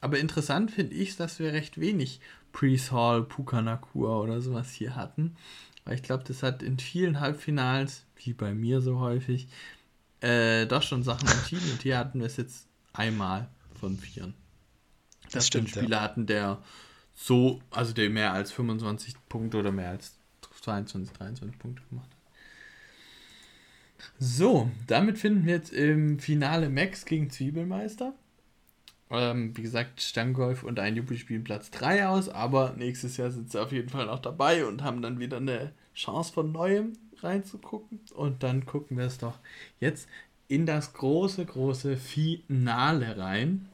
Aber interessant finde ich, dass wir recht wenig Breeze Hall, Puka Nakua oder sowas hier hatten. Weil ich glaube, das hat in vielen Halbfinals, wie bei mir so häufig, äh, doch schon Sachen entschieden. Und hier hatten wir es jetzt einmal von vieren. Das, das stimmt. Spieler ja. hatten, der so, also der mehr als 25 Punkte oder mehr als 22, 23 Punkte gemacht. So, damit finden wir jetzt im Finale Max gegen Zwiebelmeister. Ähm, wie gesagt, Stanggolf und ein Juppie spielen Platz 3 aus, aber nächstes Jahr sind sie auf jeden Fall noch dabei und haben dann wieder eine Chance von neuem reinzugucken. Und dann gucken wir es doch jetzt in das große, große Finale rein.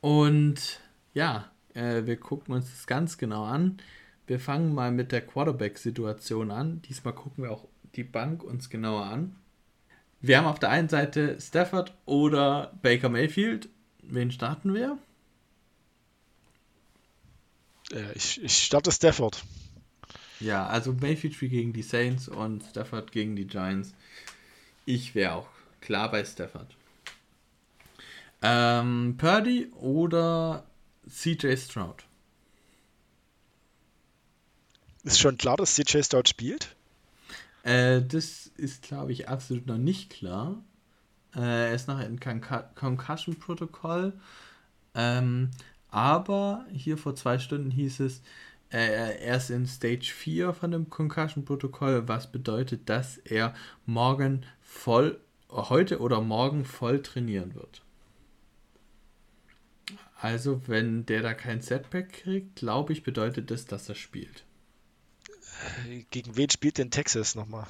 Und ja, äh, wir gucken uns das ganz genau an. Wir fangen mal mit der Quarterback-Situation an. Diesmal gucken wir auch die Bank uns genauer an. Wir haben auf der einen Seite Stafford oder Baker Mayfield. Wen starten wir? Äh, ich, ich starte Stafford. Ja, also Mayfield spielt gegen die Saints und Stafford gegen die Giants. Ich wäre auch klar bei Stafford. Ähm, Purdy oder CJ Stroud? Ist schon klar, dass CJ Stroud spielt? Äh, das ist, glaube ich, absolut noch nicht klar. Äh, er ist noch in Concussion-Protokoll. Ähm, aber hier vor zwei Stunden hieß es, äh, er ist in Stage 4 von dem Concussion-Protokoll, was bedeutet, dass er morgen voll, heute oder morgen voll trainieren wird. Also, wenn der da kein Setback kriegt, glaube ich, bedeutet das, dass er spielt. Gegen wen spielt denn Texas nochmal?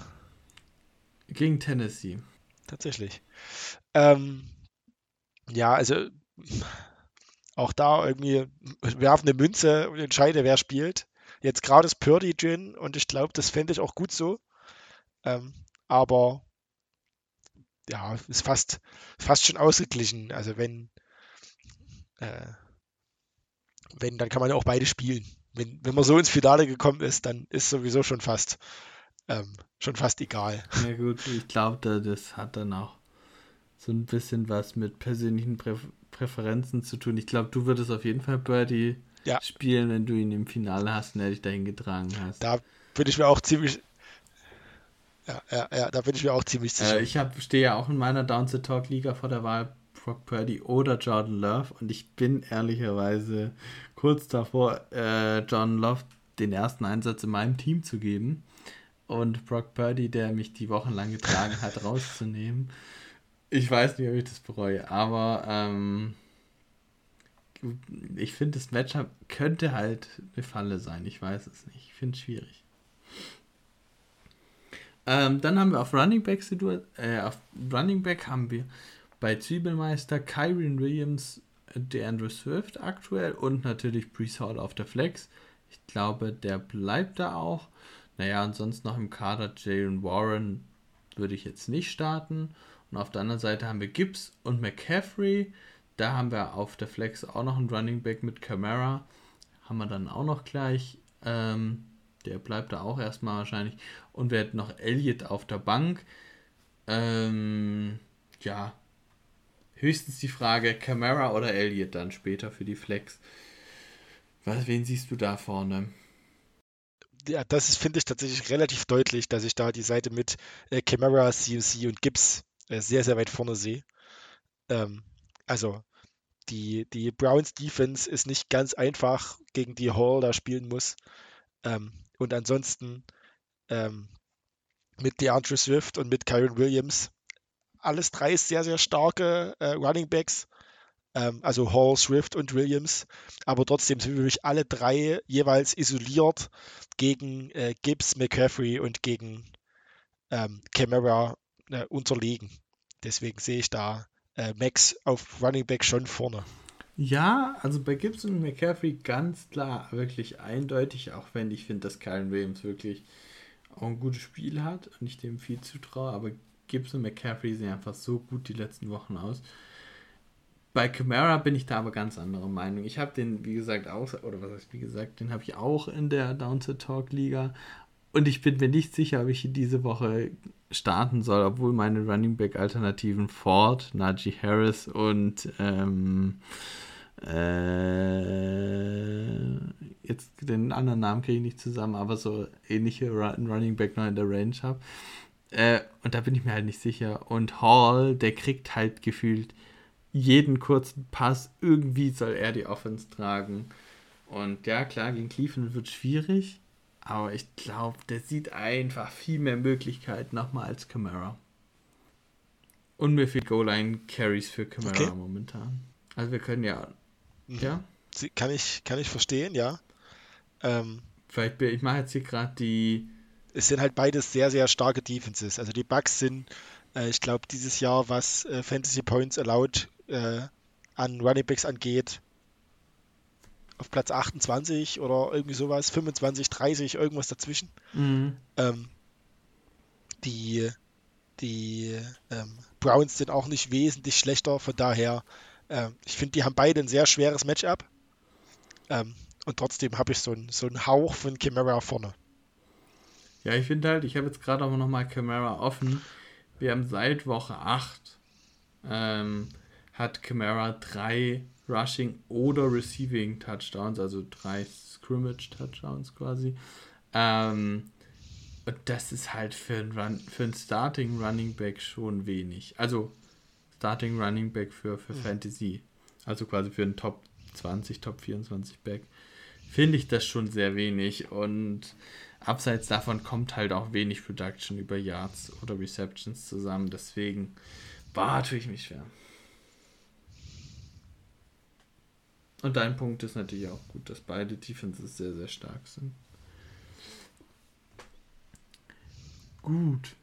Gegen Tennessee. Tatsächlich. Ähm, ja, also auch da irgendwie werfen eine Münze und entscheide, wer spielt. Jetzt gerade ist Purdy drin und ich glaube, das fände ich auch gut so. Ähm, aber ja, ist fast, fast schon ausgeglichen. Also wenn, äh, wenn, dann kann man ja auch beide spielen wenn, wenn man so ins Finale gekommen ist, dann ist sowieso schon fast, ähm, schon fast egal. Ja gut, ich glaube, das hat dann auch so ein bisschen was mit persönlichen Prä Präferenzen zu tun. Ich glaube, du würdest auf jeden Fall Birdie ja. spielen, wenn du ihn im Finale hast und er dich dahin getragen hast. Da bin ich mir auch ziemlich, ja, ja, ja, da bin ich mir auch ziemlich sicher. Äh, ich stehe ja auch in meiner Down the Talk Liga vor der Wahl Brock Purdy oder Jordan Love und ich bin ehrlicherweise kurz davor, äh, John Love den ersten Einsatz in meinem Team zu geben und Brock Purdy, der mich die Wochen lang getragen hat, rauszunehmen. Ich weiß nicht, ob ich das bereue, aber ähm, ich finde, das Matchup könnte halt eine Falle sein. Ich weiß es nicht. Ich finde es schwierig. Ähm, dann haben wir auf Running Back äh, auf Running Back haben wir bei Zwiebelmeister Kyron Williams der Andrew Swift aktuell und natürlich Brees Hall auf der Flex. Ich glaube, der bleibt da auch. Naja, ansonsten noch im Kader Jalen Warren würde ich jetzt nicht starten. Und auf der anderen Seite haben wir Gibbs und McCaffrey. Da haben wir auf der Flex auch noch einen Running Back mit Camara. Haben wir dann auch noch gleich. Ähm, der bleibt da auch erstmal wahrscheinlich. Und wir hätten noch Elliott auf der Bank. Ähm, ja, höchstens die Frage, Camara oder Elliott dann später für die Flex. Was, wen siehst du da vorne? Ja, das finde ich tatsächlich relativ deutlich, dass ich da die Seite mit äh, Camara, CMC und Gibbs äh, sehr, sehr weit vorne sehe. Ähm, also, die, die Browns Defense ist nicht ganz einfach, gegen die Hall da spielen muss. Ähm, und ansonsten ähm, mit DeAndre Swift und mit Kyron Williams alles drei sehr, sehr starke äh, Running Backs. Ähm, also Hall, Swift und Williams. Aber trotzdem sind wirklich alle drei jeweils isoliert gegen äh, Gibbs, McCaffrey und gegen ähm, Camara äh, unterlegen. Deswegen sehe ich da äh, Max auf Running Back schon vorne. Ja, also bei Gibson und McCaffrey ganz klar, wirklich eindeutig, auch wenn ich finde, dass Kyron Williams wirklich auch ein gutes Spiel hat und ich dem viel zutraue, aber Gibson McCaffrey sehen einfach so gut die letzten Wochen aus. Bei Camara bin ich da aber ganz anderer Meinung. Ich habe den, wie gesagt, auch, oder was heißt, wie gesagt, den habe ich auch in der Downset Talk Liga. Und ich bin mir nicht sicher, ob ich diese Woche starten soll, obwohl meine Running Back Alternativen Ford, Najee Harris und ähm, äh, jetzt den anderen Namen kriege ich nicht zusammen, aber so ähnliche Running Back noch in der Range habe. Äh, und da bin ich mir halt nicht sicher. Und Hall, der kriegt halt gefühlt jeden kurzen Pass. Irgendwie soll er die Offense tragen. Und ja, klar, gegen Cleveland wird schwierig. Aber ich glaube, der sieht einfach viel mehr Möglichkeiten nochmal als Camara. Und mir viel Goal-Line-Carries für Camara okay. momentan. Also wir können ja Mhm. Ja. Kann ich, kann ich verstehen, ja. Ähm, Vielleicht, ich mache jetzt hier gerade die. Es sind halt beides sehr, sehr starke Defenses. Also die Bugs sind, äh, ich glaube, dieses Jahr, was äh, Fantasy Points allowed äh, an Running Backs angeht, auf Platz 28 oder irgendwie sowas, 25, 30, irgendwas dazwischen. Mhm. Ähm, die die ähm, Browns sind auch nicht wesentlich schlechter, von daher ähm, ich finde, die haben beide ein sehr schweres Matchup. Ähm, und trotzdem habe ich so, ein, so einen Hauch von Chimera vorne. Ja, ich finde halt, ich habe jetzt gerade auch nochmal Chimera offen. Wir haben seit Woche 8 ähm, hat Chimera drei Rushing oder Receiving Touchdowns, also drei Scrimmage Touchdowns quasi. Ähm, und das ist halt für ein, Run, für ein Starting Running Back schon wenig. Also Starting Running Back für, für mhm. Fantasy. Also quasi für einen Top 20, Top 24 Back. Finde ich das schon sehr wenig. Und abseits davon kommt halt auch wenig Production über Yards oder Receptions zusammen. Deswegen war tue ich mich schwer. Und dein Punkt ist natürlich auch gut, dass beide Defenses sehr, sehr stark sind. Gut.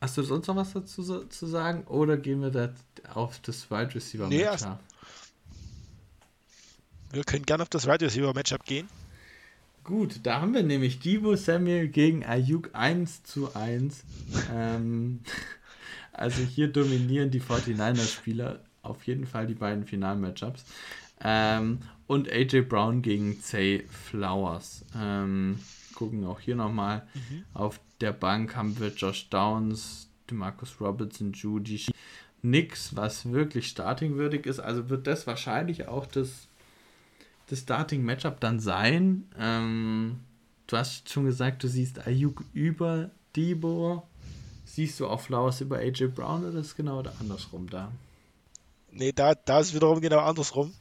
Hast du sonst noch was dazu zu sagen? Oder gehen wir da auf das Wide Receiver nee, Matchup? Also, wir können gerne auf das Wide Receiver Matchup gehen. Gut, da haben wir nämlich Divo Samuel gegen Ayuk 1 zu 1. ähm, also hier dominieren die 49er-Spieler auf jeden Fall die beiden Final-Matchups. Ähm, und AJ Brown gegen Zay Flowers. Ähm, gucken auch hier nochmal mhm. auf der Bank haben wir Josh Downs, Marcus Robertson, Judy, nix, was wirklich startingwürdig ist. Also wird das wahrscheinlich auch das, das Starting-Matchup dann sein. Ähm, du hast schon gesagt, du siehst Ayuk über Debo. Siehst du auch Flowers über AJ Brown oder ist es genau andersrum da? Nee, da, da ist wiederum genau andersrum.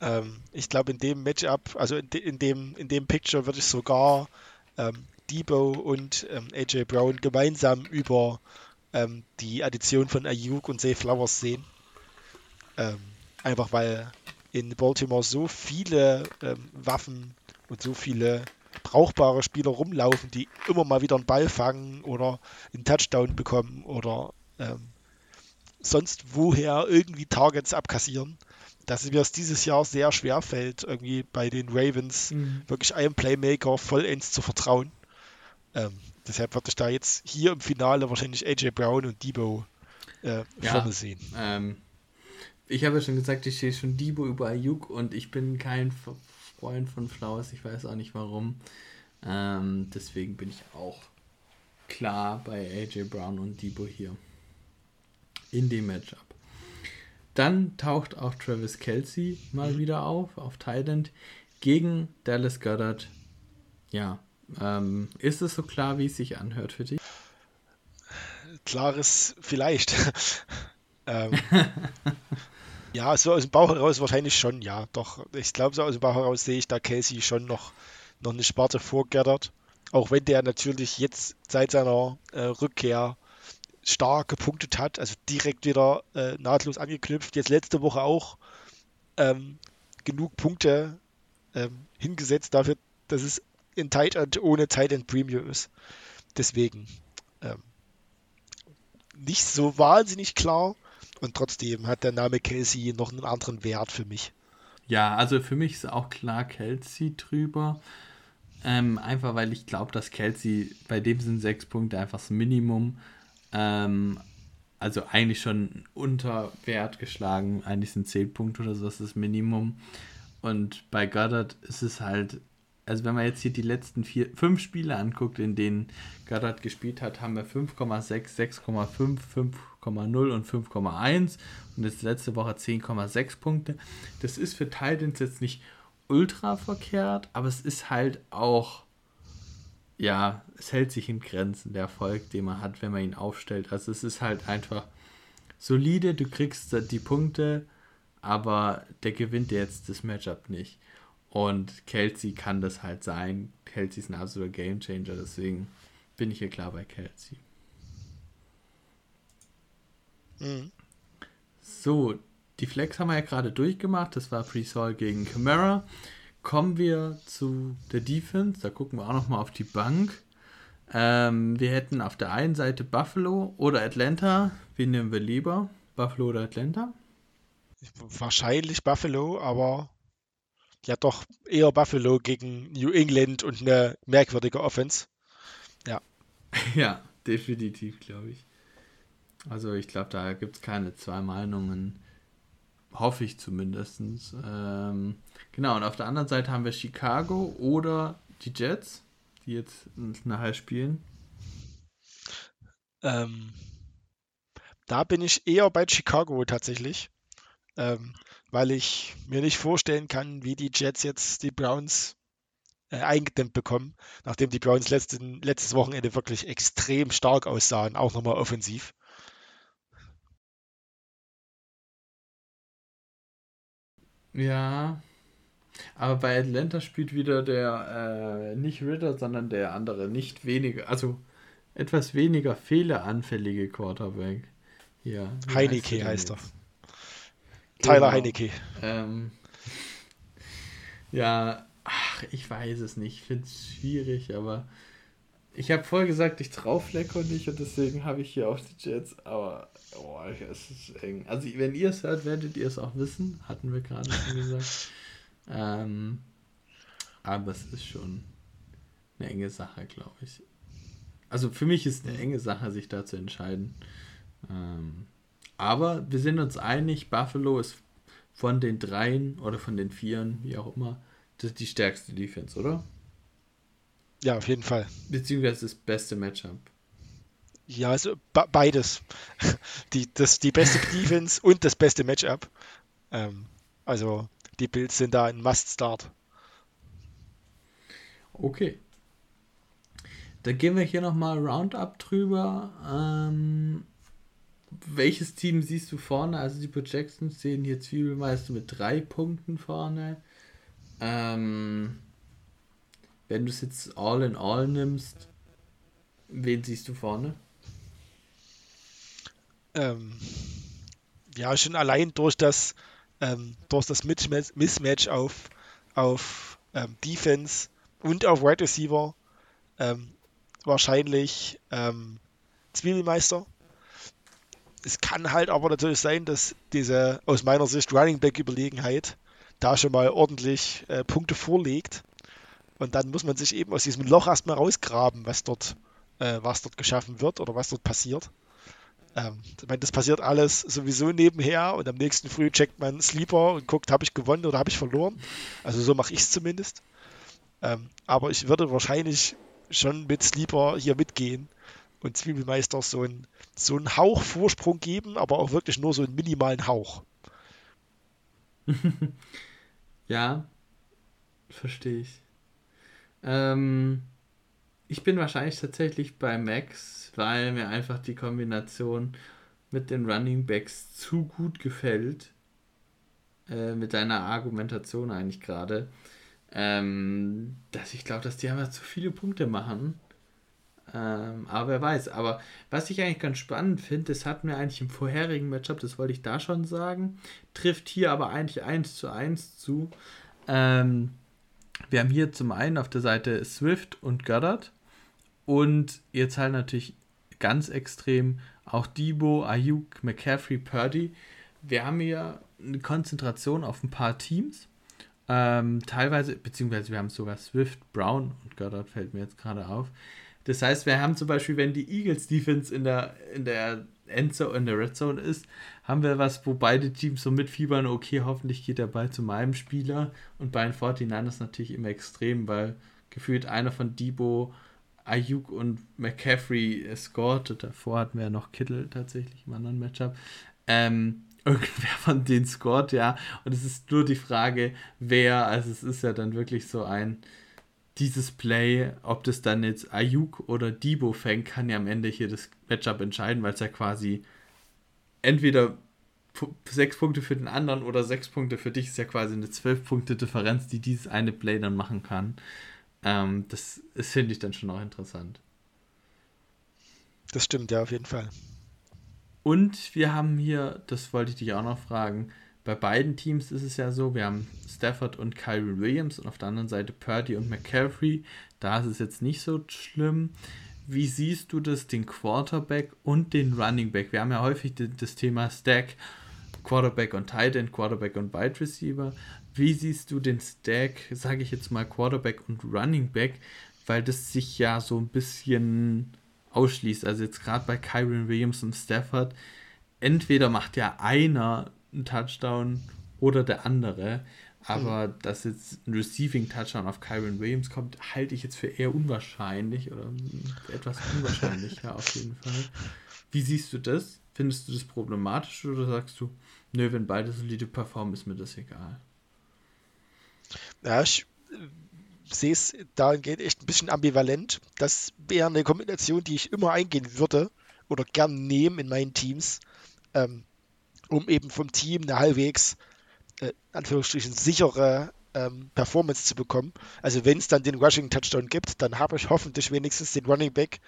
Ähm, ich glaube, in dem Matchup, also in, de, in, dem, in dem Picture würde ich sogar ähm, Debo und ähm, AJ Brown gemeinsam über ähm, die Addition von Ayuk und Zay Flowers sehen. Ähm, einfach weil in Baltimore so viele ähm, Waffen und so viele brauchbare Spieler rumlaufen, die immer mal wieder einen Ball fangen oder einen Touchdown bekommen oder ähm, sonst woher irgendwie Targets abkassieren, dass es mir dieses Jahr sehr schwer fällt, irgendwie bei den Ravens mhm. wirklich einem Playmaker vollends zu vertrauen. Ähm, deshalb würde ich da jetzt hier im Finale wahrscheinlich AJ Brown und Debo äh, ja, vorne sehen. Ähm, ich habe ja schon gesagt, ich sehe schon Debo über Ayuk und ich bin kein Freund von Flowers. Ich weiß auch nicht warum. Ähm, deswegen bin ich auch klar bei AJ Brown und Debo hier. In dem Matchup. Dann taucht auch Travis Kelsey mal mhm. wieder auf, auf Thailand, gegen Dallas Goddard. Ja, ähm, ist es so klar, wie es sich anhört für dich? Klares vielleicht. ähm, ja, so aus dem Bauch heraus wahrscheinlich schon, ja. Doch, ich glaube, so aus dem Bauch heraus sehe ich da Casey schon noch, noch eine Sparte vorgettert. Auch wenn der natürlich jetzt seit seiner äh, Rückkehr stark gepunktet hat, also direkt wieder äh, nahtlos angeknüpft. Jetzt letzte Woche auch ähm, genug Punkte ähm, hingesetzt dafür, dass es in Tight End ohne Tight End Premium ist. Deswegen ähm, nicht so wahnsinnig klar. Und trotzdem hat der Name Kelsey noch einen anderen Wert für mich. Ja, also für mich ist auch klar Kelsey drüber. Ähm, einfach weil ich glaube, dass Kelsey, bei dem sind sechs Punkte einfach das Minimum. Ähm, also eigentlich schon unter Wert geschlagen. Eigentlich sind zehn Punkte oder so, das ist das Minimum. Und bei Goddard ist es halt, also wenn man jetzt hier die letzten vier, fünf Spiele anguckt, in denen Goddard gespielt hat, haben wir 5,6, 6,5, 5,0 und 5,1 und jetzt letzte Woche 10,6 Punkte. Das ist für Titans jetzt nicht ultra verkehrt, aber es ist halt auch, ja, es hält sich in Grenzen, der Erfolg, den man hat, wenn man ihn aufstellt. Also es ist halt einfach solide, du kriegst die Punkte, aber der gewinnt jetzt das Matchup nicht. Und Kelsey kann das halt sein. Kelsey ist ein absoluter Gamechanger, deswegen bin ich hier klar bei Kelsey. Mhm. So, die Flex haben wir ja gerade durchgemacht. Das war Pre-Sol gegen Camara. Kommen wir zu der Defense. Da gucken wir auch nochmal auf die Bank. Ähm, wir hätten auf der einen Seite Buffalo oder Atlanta. Wen nehmen wir lieber? Buffalo oder Atlanta? Wahrscheinlich Buffalo, aber ja doch eher Buffalo gegen New England und eine merkwürdige Offense. Ja. ja, definitiv, glaube ich. Also ich glaube, da gibt es keine zwei Meinungen. Hoffe ich zumindest. Ähm, genau, und auf der anderen Seite haben wir Chicago oder die Jets, die jetzt nachher spielen. Ähm, da bin ich eher bei Chicago tatsächlich ähm, weil ich mir nicht vorstellen kann, wie die Jets jetzt die Browns äh, eingedämmt bekommen, nachdem die Browns letzten, letztes Wochenende wirklich extrem stark aussahen, auch nochmal offensiv. Ja, aber bei Atlanta spielt wieder der, äh, nicht Ritter, sondern der andere, nicht weniger, also etwas weniger fehleranfällige Quarterback. Ja, Heineke heißt er. Tyler genau. Heinecke. Ähm, ja, ach, ich weiß es nicht. Ich finde es schwierig, aber ich habe vorher gesagt, ich traue Flecko nicht und deswegen habe ich hier auch die Jets, aber oh, es ist eng. Also, wenn ihr es hört, werdet ihr es auch wissen. Hatten wir gerade schon gesagt. ähm, aber es ist schon eine enge Sache, glaube ich. Also für mich ist eine enge Sache, sich da zu entscheiden. Ähm, aber wir sind uns einig, Buffalo ist von den dreien oder von den vieren, wie auch immer, das die stärkste Defense, oder? Ja, auf jeden Fall. Beziehungsweise das beste Matchup. Ja, also beides. Die, das, die beste Defense und das beste Matchup. Ähm, also die Bills sind da ein Must-Start. Okay. Dann gehen wir hier nochmal Roundup drüber. Ähm, welches Team siehst du vorne? Also die Projections sehen hier Zwiebelmeister mit drei Punkten vorne. Ähm, wenn du es jetzt all in all nimmst, wen siehst du vorne? Ähm, ja, schon allein durch das, ähm, durch das Mismatch auf, auf ähm, Defense und auf Wide Receiver ähm, wahrscheinlich ähm, Zwiebelmeister es kann halt aber natürlich sein, dass diese aus meiner Sicht Running Back Überlegenheit da schon mal ordentlich äh, Punkte vorlegt. Und dann muss man sich eben aus diesem Loch erstmal rausgraben, was dort, äh, was dort geschaffen wird oder was dort passiert. Ähm, ich meine, das passiert alles sowieso nebenher und am nächsten Früh checkt man Sleeper und guckt, habe ich gewonnen oder habe ich verloren. Also so mache ich es zumindest. Ähm, aber ich würde wahrscheinlich schon mit Sleeper hier mitgehen und Zwiebelmeister so einen, so einen Hauch Vorsprung geben, aber auch wirklich nur so einen minimalen Hauch. ja, verstehe ich. Ähm, ich bin wahrscheinlich tatsächlich bei Max, weil mir einfach die Kombination mit den Running Backs zu gut gefällt. Äh, mit deiner Argumentation eigentlich gerade. Ähm, dass ich glaube, dass die einfach zu viele Punkte machen. Ähm, aber wer weiß. Aber was ich eigentlich ganz spannend finde, das hatten wir eigentlich im vorherigen Matchup, das wollte ich da schon sagen, trifft hier aber eigentlich 1 zu 1 zu. Ähm, wir haben hier zum einen auf der Seite Swift und Goddard und jetzt halt natürlich ganz extrem auch Debo, Ayuk, McCaffrey, Purdy. Wir haben hier eine Konzentration auf ein paar Teams. Ähm, teilweise, beziehungsweise wir haben sogar Swift, Brown und Goddard fällt mir jetzt gerade auf. Das heißt, wir haben zum Beispiel, wenn die Eagles Defense in der, in der Endzone, in der Red Zone ist, haben wir was, wo beide Teams so mitfiebern, okay, hoffentlich geht der Ball zu meinem Spieler. Und bei den 49ers natürlich immer extrem, weil gefühlt einer von Debo, Ayuk und McCaffrey scored. Davor hatten wir ja noch Kittle tatsächlich im anderen Matchup. Ähm, irgendwer von denen scored, ja. Und es ist nur die Frage, wer, also es ist ja dann wirklich so ein, dieses Play, ob das dann jetzt Ayuk oder Debo fängt, kann ja am Ende hier das Matchup entscheiden, weil es ja quasi entweder sechs Punkte für den anderen oder sechs Punkte für dich ist ja quasi eine zwölf Punkte Differenz, die dieses eine Play dann machen kann. Ähm, das finde ich dann schon auch interessant. Das stimmt, ja, auf jeden Fall. Und wir haben hier, das wollte ich dich auch noch fragen, bei beiden Teams ist es ja so, wir haben Stafford und Kyrie Williams und auf der anderen Seite Purdy und McCaffrey. Da ist es jetzt nicht so schlimm. Wie siehst du das, den Quarterback und den Running Back? Wir haben ja häufig das Thema Stack, Quarterback und Tight End, Quarterback und Wide Receiver. Wie siehst du den Stack, sage ich jetzt mal Quarterback und Running Back, weil das sich ja so ein bisschen ausschließt. Also jetzt gerade bei Kyron Williams und Stafford, entweder macht ja einer einen Touchdown oder der andere. Aber mhm. dass jetzt ein Receiving Touchdown auf Kyron Williams kommt, halte ich jetzt für eher unwahrscheinlich oder etwas unwahrscheinlicher auf jeden Fall. Wie siehst du das? Findest du das problematisch oder sagst du, nö, wenn beide solide performen, ist mir das egal? Ja, ich sehe es dahingehend echt ein bisschen ambivalent. Das wäre eine Kombination, die ich immer eingehen würde oder gern nehmen in meinen Teams, ähm, um eben vom Team eine halbwegs, äh, Anführungsstrichen, sichere ähm, Performance zu bekommen. Also wenn es dann den Rushing Touchdown gibt, dann habe ich hoffentlich wenigstens den Running Back,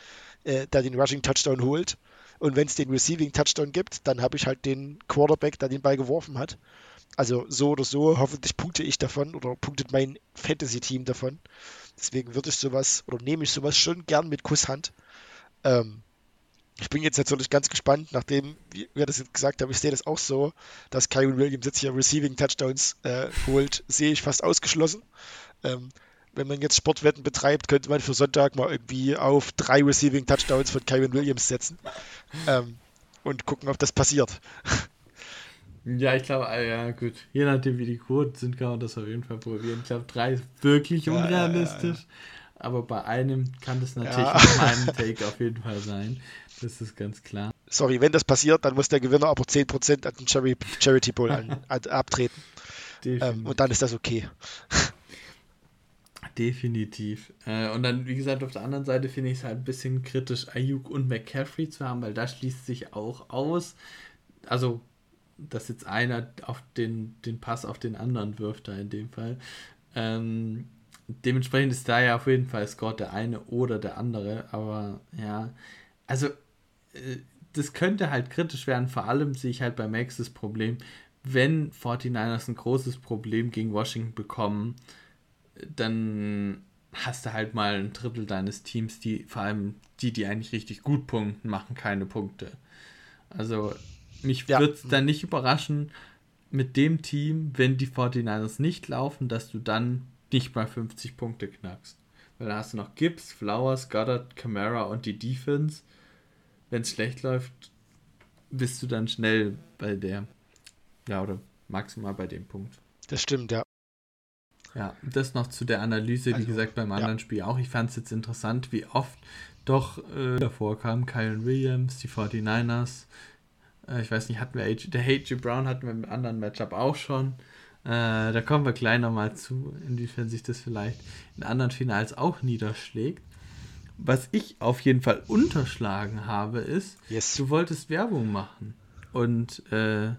äh, der den Rushing Touchdown holt. Und wenn es den Receiving Touchdown gibt, dann habe ich halt den Quarterback, der den Ball geworfen hat. Also so oder so, hoffentlich punkte ich davon oder punktet mein Fantasy-Team davon. Deswegen würde ich sowas oder nehme ich sowas schon gern mit Kusshand. Ähm, ich bin jetzt natürlich ganz gespannt, nachdem wir das jetzt gesagt haben, ich sehe das auch so, dass Kyron Williams jetzt hier Receiving Touchdowns äh, holt, sehe ich fast ausgeschlossen. Ähm, wenn man jetzt Sportwetten betreibt, könnte man für Sonntag mal irgendwie auf drei Receiving Touchdowns von Kyron Williams setzen ähm, und gucken, ob das passiert. Ja, ich glaube, ah, ja, gut. Je nachdem, wie die Quoten sind, kann man das auf jeden Fall probieren. Ich glaube, drei ist wirklich unrealistisch. Ja, ja, aber bei einem kann das natürlich ja. mit meinem Take auf jeden Fall sein. Das ist ganz klar. Sorry, wenn das passiert, dann muss der Gewinner aber 10% an den Charity Bowl an, an, abtreten. Ähm, und dann ist das okay. Definitiv. Äh, und dann, wie gesagt, auf der anderen Seite finde ich es halt ein bisschen kritisch, Ayuk und McCaffrey zu haben, weil da schließt sich auch aus. Also dass jetzt einer auf den, den Pass auf den anderen wirft, da in dem Fall. Ähm, dementsprechend ist da ja auf jeden Fall Scott der eine oder der andere, aber ja, also äh, das könnte halt kritisch werden, vor allem sehe ich halt bei Max das Problem, wenn 49ers ein großes Problem gegen Washington bekommen, dann hast du halt mal ein Drittel deines Teams, die vor allem die, die eigentlich richtig gut punkten, machen keine Punkte. Also mich ja. würde es dann nicht überraschen mit dem Team, wenn die 49ers nicht laufen, dass du dann nicht mal 50 Punkte knackst. Weil da hast du noch Gibbs, Flowers, Goddard, Camara und die Defense. Wenn es schlecht läuft, bist du dann schnell bei der, ja, oder maximal bei dem Punkt. Das stimmt, ja. Ja, das noch zu der Analyse, wie also, gesagt, beim anderen ja. Spiel auch. Ich fand es jetzt interessant, wie oft doch äh, davor kam Kyron Williams, die 49ers, äh, ich weiß nicht, hatten wir AJ, der AJ Brown hatten wir im anderen Matchup auch schon. Äh, da kommen wir gleich nochmal zu, inwiefern sich das vielleicht in anderen Finals auch niederschlägt. Was ich auf jeden Fall unterschlagen habe, ist, yes. du wolltest Werbung machen. Und äh,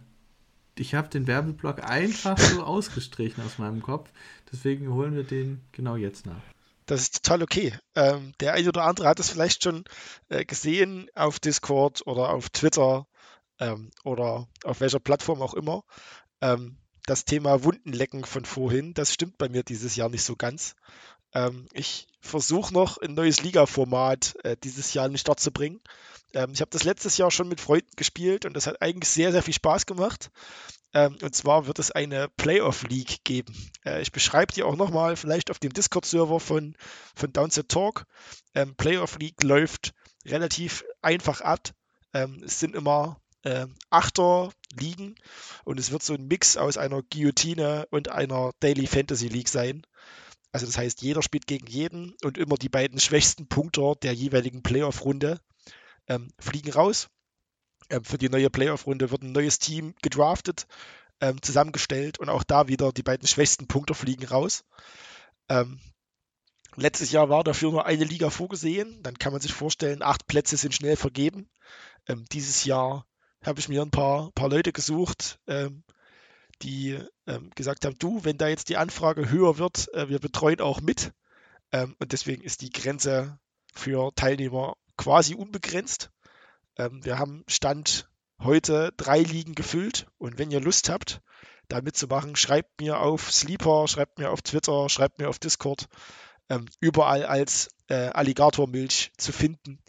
ich habe den Werbeblock einfach so ausgestrichen aus meinem Kopf. Deswegen holen wir den genau jetzt nach. Das ist total okay. Ähm, der eine oder andere hat es vielleicht schon äh, gesehen auf Discord oder auf Twitter ähm, oder auf welcher Plattform auch immer. Ähm, das Thema Wundenlecken von vorhin, das stimmt bei mir dieses Jahr nicht so ganz. Ähm, ich versuche noch ein neues Liga-Format äh, dieses Jahr in den Start zu bringen. Ähm, ich habe das letztes Jahr schon mit Freunden gespielt und das hat eigentlich sehr, sehr viel Spaß gemacht. Ähm, und zwar wird es eine Playoff League geben. Äh, ich beschreibe die auch nochmal vielleicht auf dem Discord-Server von, von Downset Talk. Ähm, Playoff League läuft relativ einfach ab. Ähm, es sind immer äh, Achter Ligen und es wird so ein Mix aus einer Guillotine und einer Daily Fantasy League sein. Also das heißt, jeder spielt gegen jeden und immer die beiden schwächsten Punkte der jeweiligen Playoff-Runde ähm, fliegen raus. Ähm, für die neue Playoff-Runde wird ein neues Team gedraftet, ähm, zusammengestellt und auch da wieder die beiden schwächsten Punkte fliegen raus. Ähm, letztes Jahr war dafür nur eine Liga vorgesehen. Dann kann man sich vorstellen, acht Plätze sind schnell vergeben. Ähm, dieses Jahr habe ich mir ein paar, paar Leute gesucht, ähm, die gesagt haben, du, wenn da jetzt die Anfrage höher wird, äh, wir betreuen auch mit. und deswegen ist die Grenze für Teilnehmer quasi unbegrenzt. Ähm, wir haben Stand heute drei Ligen gefüllt und wenn ihr Lust habt, da mitzumachen, schreibt mir auf Sleeper, schreibt mir auf Twitter, schreibt mir auf Discord. Ähm, überall als äh, Alligatormilch zu finden.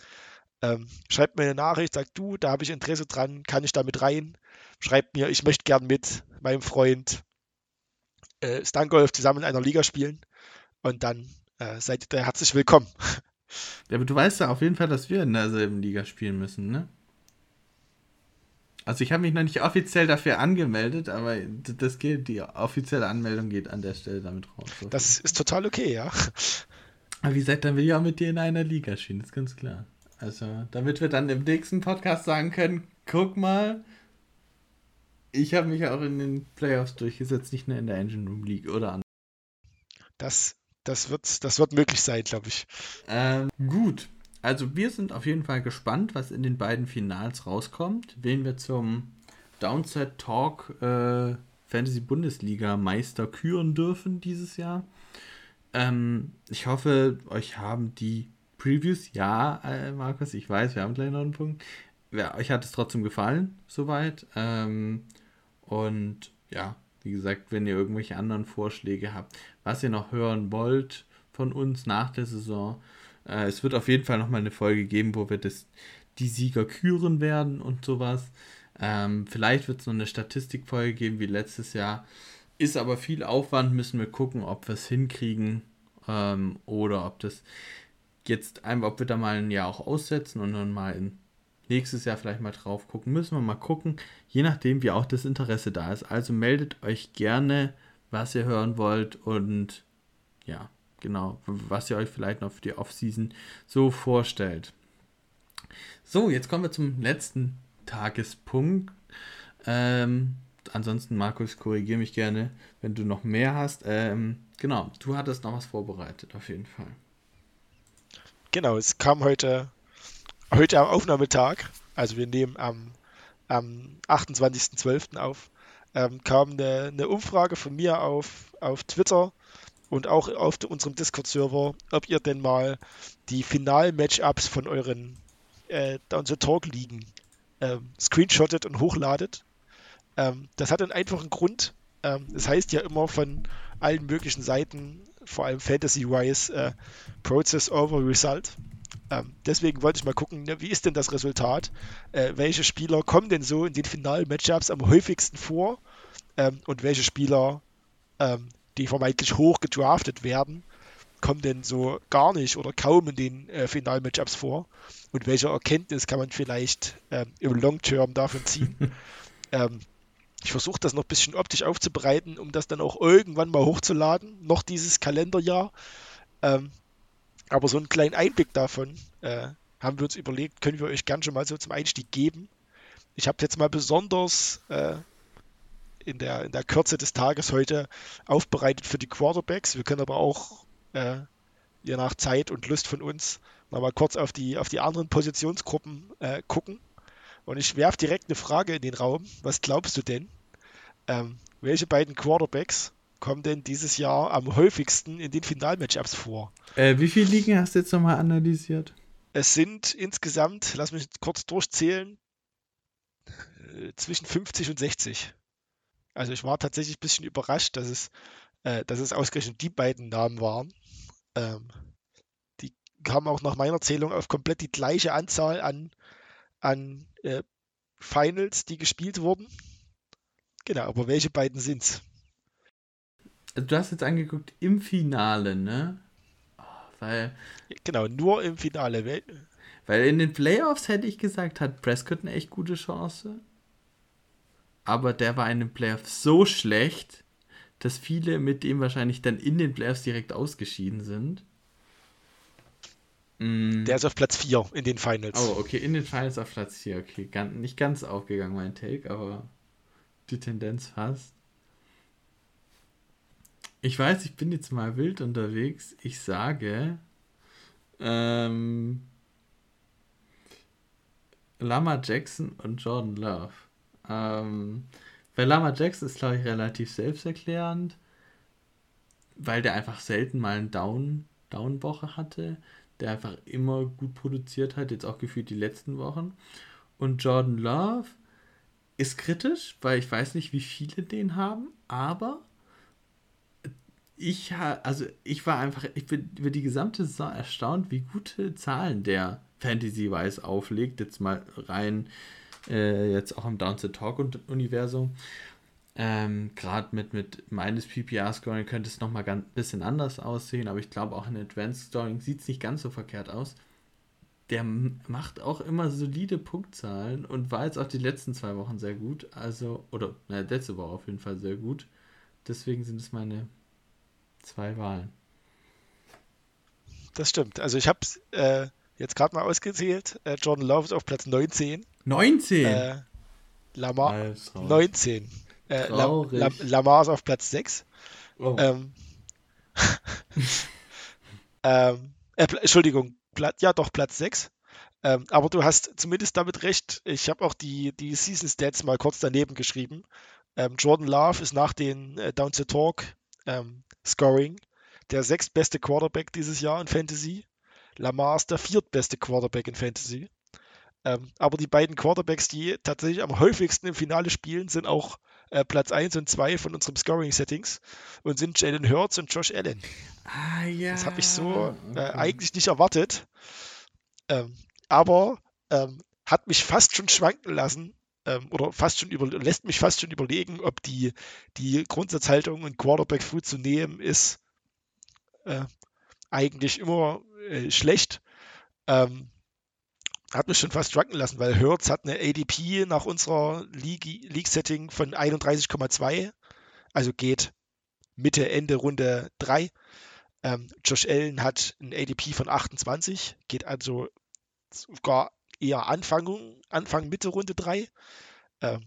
Ähm, schreibt mir eine Nachricht, sagt du, da habe ich Interesse dran, kann ich da mit rein? Schreibt mir, ich möchte gern mit meinem Freund äh, Stangolf zusammen in einer Liga spielen und dann äh, seid ihr herzlich willkommen. Ja, aber du weißt ja auf jeden Fall, dass wir in derselben Liga spielen müssen, ne? Also ich habe mich noch nicht offiziell dafür angemeldet, aber das geht, die offizielle Anmeldung geht an der Stelle damit raus. So das ist total okay, ja. Aber wie gesagt, dann will ich auch mit dir in einer Liga spielen, ist ganz klar. Also, damit wir dann im nächsten Podcast sagen können, guck mal, ich habe mich auch in den Playoffs durchgesetzt, nicht nur in der Engine Room League oder an. Das das wird, das wird möglich sein, glaube ich. Ähm, gut. Also wir sind auf jeden Fall gespannt, was in den beiden Finals rauskommt, wen wir zum Downset Talk äh, Fantasy Bundesliga Meister küren dürfen dieses Jahr. Ähm, ich hoffe, euch haben die Previews, ja, äh, Markus, ich weiß, wir haben gleich noch einen Punkt. Ja, euch hat es trotzdem gefallen, soweit. Ähm, und ja, wie gesagt, wenn ihr irgendwelche anderen Vorschläge habt, was ihr noch hören wollt von uns nach der Saison, äh, es wird auf jeden Fall nochmal eine Folge geben, wo wir das, die Sieger küren werden und sowas. Ähm, vielleicht wird es noch eine Statistikfolge geben wie letztes Jahr. Ist aber viel Aufwand, müssen wir gucken, ob wir es hinkriegen ähm, oder ob das jetzt einfach, ob wir da mal ein Jahr auch aussetzen und dann mal in nächstes Jahr vielleicht mal drauf gucken. Müssen wir mal gucken, je nachdem, wie auch das Interesse da ist. Also meldet euch gerne, was ihr hören wollt und ja, genau, was ihr euch vielleicht noch für die Offseason so vorstellt. So, jetzt kommen wir zum letzten Tagespunkt. Ähm, ansonsten, Markus, korrigiere mich gerne, wenn du noch mehr hast. Ähm, genau, du hattest noch was vorbereitet, auf jeden Fall. Genau, es kam heute heute am Aufnahmetag, also wir nehmen am, am 28.12. auf, ähm, kam eine, eine, Umfrage von mir auf, auf Twitter und auch auf unserem Discord-Server, ob ihr denn mal die Final-Matchups von euren äh, Down the Talk-Ligen ähm, screenshottet und hochladet. Ähm, das hat einen einfachen Grund. Ähm, das heißt ja immer von allen möglichen Seiten, vor allem Fantasy-wise, äh, Process over Result. Ähm, deswegen wollte ich mal gucken, ne, wie ist denn das Resultat? Äh, welche Spieler kommen denn so in den finalen Matchups am häufigsten vor? Ähm, und welche Spieler, ähm, die vermeintlich hoch gedraftet werden, kommen denn so gar nicht oder kaum in den äh, finalen Matchups vor? Und welche Erkenntnis kann man vielleicht ähm, im Long Term davon ziehen? Ähm, ich versuche das noch ein bisschen optisch aufzubereiten, um das dann auch irgendwann mal hochzuladen, noch dieses Kalenderjahr. Aber so einen kleinen Einblick davon äh, haben wir uns überlegt, können wir euch gern schon mal so zum Einstieg geben. Ich habe jetzt mal besonders äh, in, der, in der Kürze des Tages heute aufbereitet für die Quarterbacks. Wir können aber auch äh, je nach Zeit und Lust von uns nochmal kurz auf die, auf die anderen Positionsgruppen äh, gucken. Und ich werfe direkt eine Frage in den Raum. Was glaubst du denn? Ähm, welche beiden Quarterbacks kommen denn dieses Jahr am häufigsten in den Finalmatchups vor? Äh, wie viele Ligen hast du jetzt nochmal analysiert? Es sind insgesamt, lass mich kurz durchzählen, äh, zwischen 50 und 60. Also ich war tatsächlich ein bisschen überrascht, dass es, äh, dass es ausgerechnet die beiden Namen waren. Ähm, die haben auch nach meiner Zählung auf komplett die gleiche Anzahl an, an äh, Finals, die gespielt wurden. Genau, aber welche beiden sind's? Du hast jetzt angeguckt im Finale, ne? Oh, weil. Genau, nur im Finale. Weil in den Playoffs hätte ich gesagt, hat Prescott eine echt gute Chance. Aber der war in den Playoffs so schlecht, dass viele mit dem wahrscheinlich dann in den Playoffs direkt ausgeschieden sind. Mm. Der ist auf Platz 4 in den Finals. Oh, okay, in den Finals auf Platz 4. Okay, ganz, nicht ganz aufgegangen, mein Take, aber die Tendenz fast. Ich weiß, ich bin jetzt mal wild unterwegs. Ich sage, ähm, Lama Jackson und Jordan Love. Ähm, weil Lama Jackson ist, glaube ich, relativ selbsterklärend, weil der einfach selten mal eine Down, Down-Woche hatte, der einfach immer gut produziert hat, jetzt auch gefühlt die letzten Wochen. Und Jordan Love ist kritisch, weil ich weiß nicht, wie viele den haben, aber ich also ich war einfach, ich bin über die gesamte Saison erstaunt, wie gute Zahlen der Fantasy-Wise auflegt. Jetzt mal rein, äh, jetzt auch im Down to Talk-Universum. Ähm, Gerade mit, mit meines PPR-Scoring könnte es nochmal ein bisschen anders aussehen, aber ich glaube auch in Advanced Scoring sieht es nicht ganz so verkehrt aus. Der macht auch immer solide Punktzahlen und war jetzt auch die letzten zwei Wochen sehr gut. Also, oder na, letzte Woche auf jeden Fall sehr gut. Deswegen sind es meine zwei Wahlen. Das stimmt. Also ich habe es äh, jetzt gerade mal ausgezählt. Äh, Jordan Love ist auf Platz 19. 19? Äh, Lamar 19. Äh, Lam Lam Lamar ist auf Platz 6. Oh. Ähm, ähm, äh, Entschuldigung, Plat ja doch Platz 6. Ähm, aber du hast zumindest damit recht. Ich habe auch die, die Season Stats mal kurz daneben geschrieben. Ähm, Jordan Love ist nach den äh, Down to Talk ähm, Scoring der sechstbeste Quarterback dieses Jahr in Fantasy. Lamar ist der viertbeste Quarterback in Fantasy. Ähm, aber die beiden Quarterbacks, die tatsächlich am häufigsten im Finale spielen, sind auch äh, Platz 1 und 2 von unserem Scoring-Settings und sind Jalen Hurts und Josh Allen. Ah, ja. Das habe ich so äh, eigentlich nicht erwartet. Ähm, aber ähm, hat mich fast schon schwanken lassen, ähm, oder fast schon über, lässt mich fast schon überlegen, ob die, die Grundsatzhaltung und Quarterback früh zu nehmen ist äh, eigentlich immer äh, schlecht. Ähm, hat mich schon fast drunken lassen, weil Hertz hat eine ADP nach unserer League-Setting von 31,2, also geht Mitte, Ende Runde 3. Ähm, Josh Allen hat ein ADP von 28, geht also sogar eher Anfang, Anfang Mitte Runde 3. Ähm,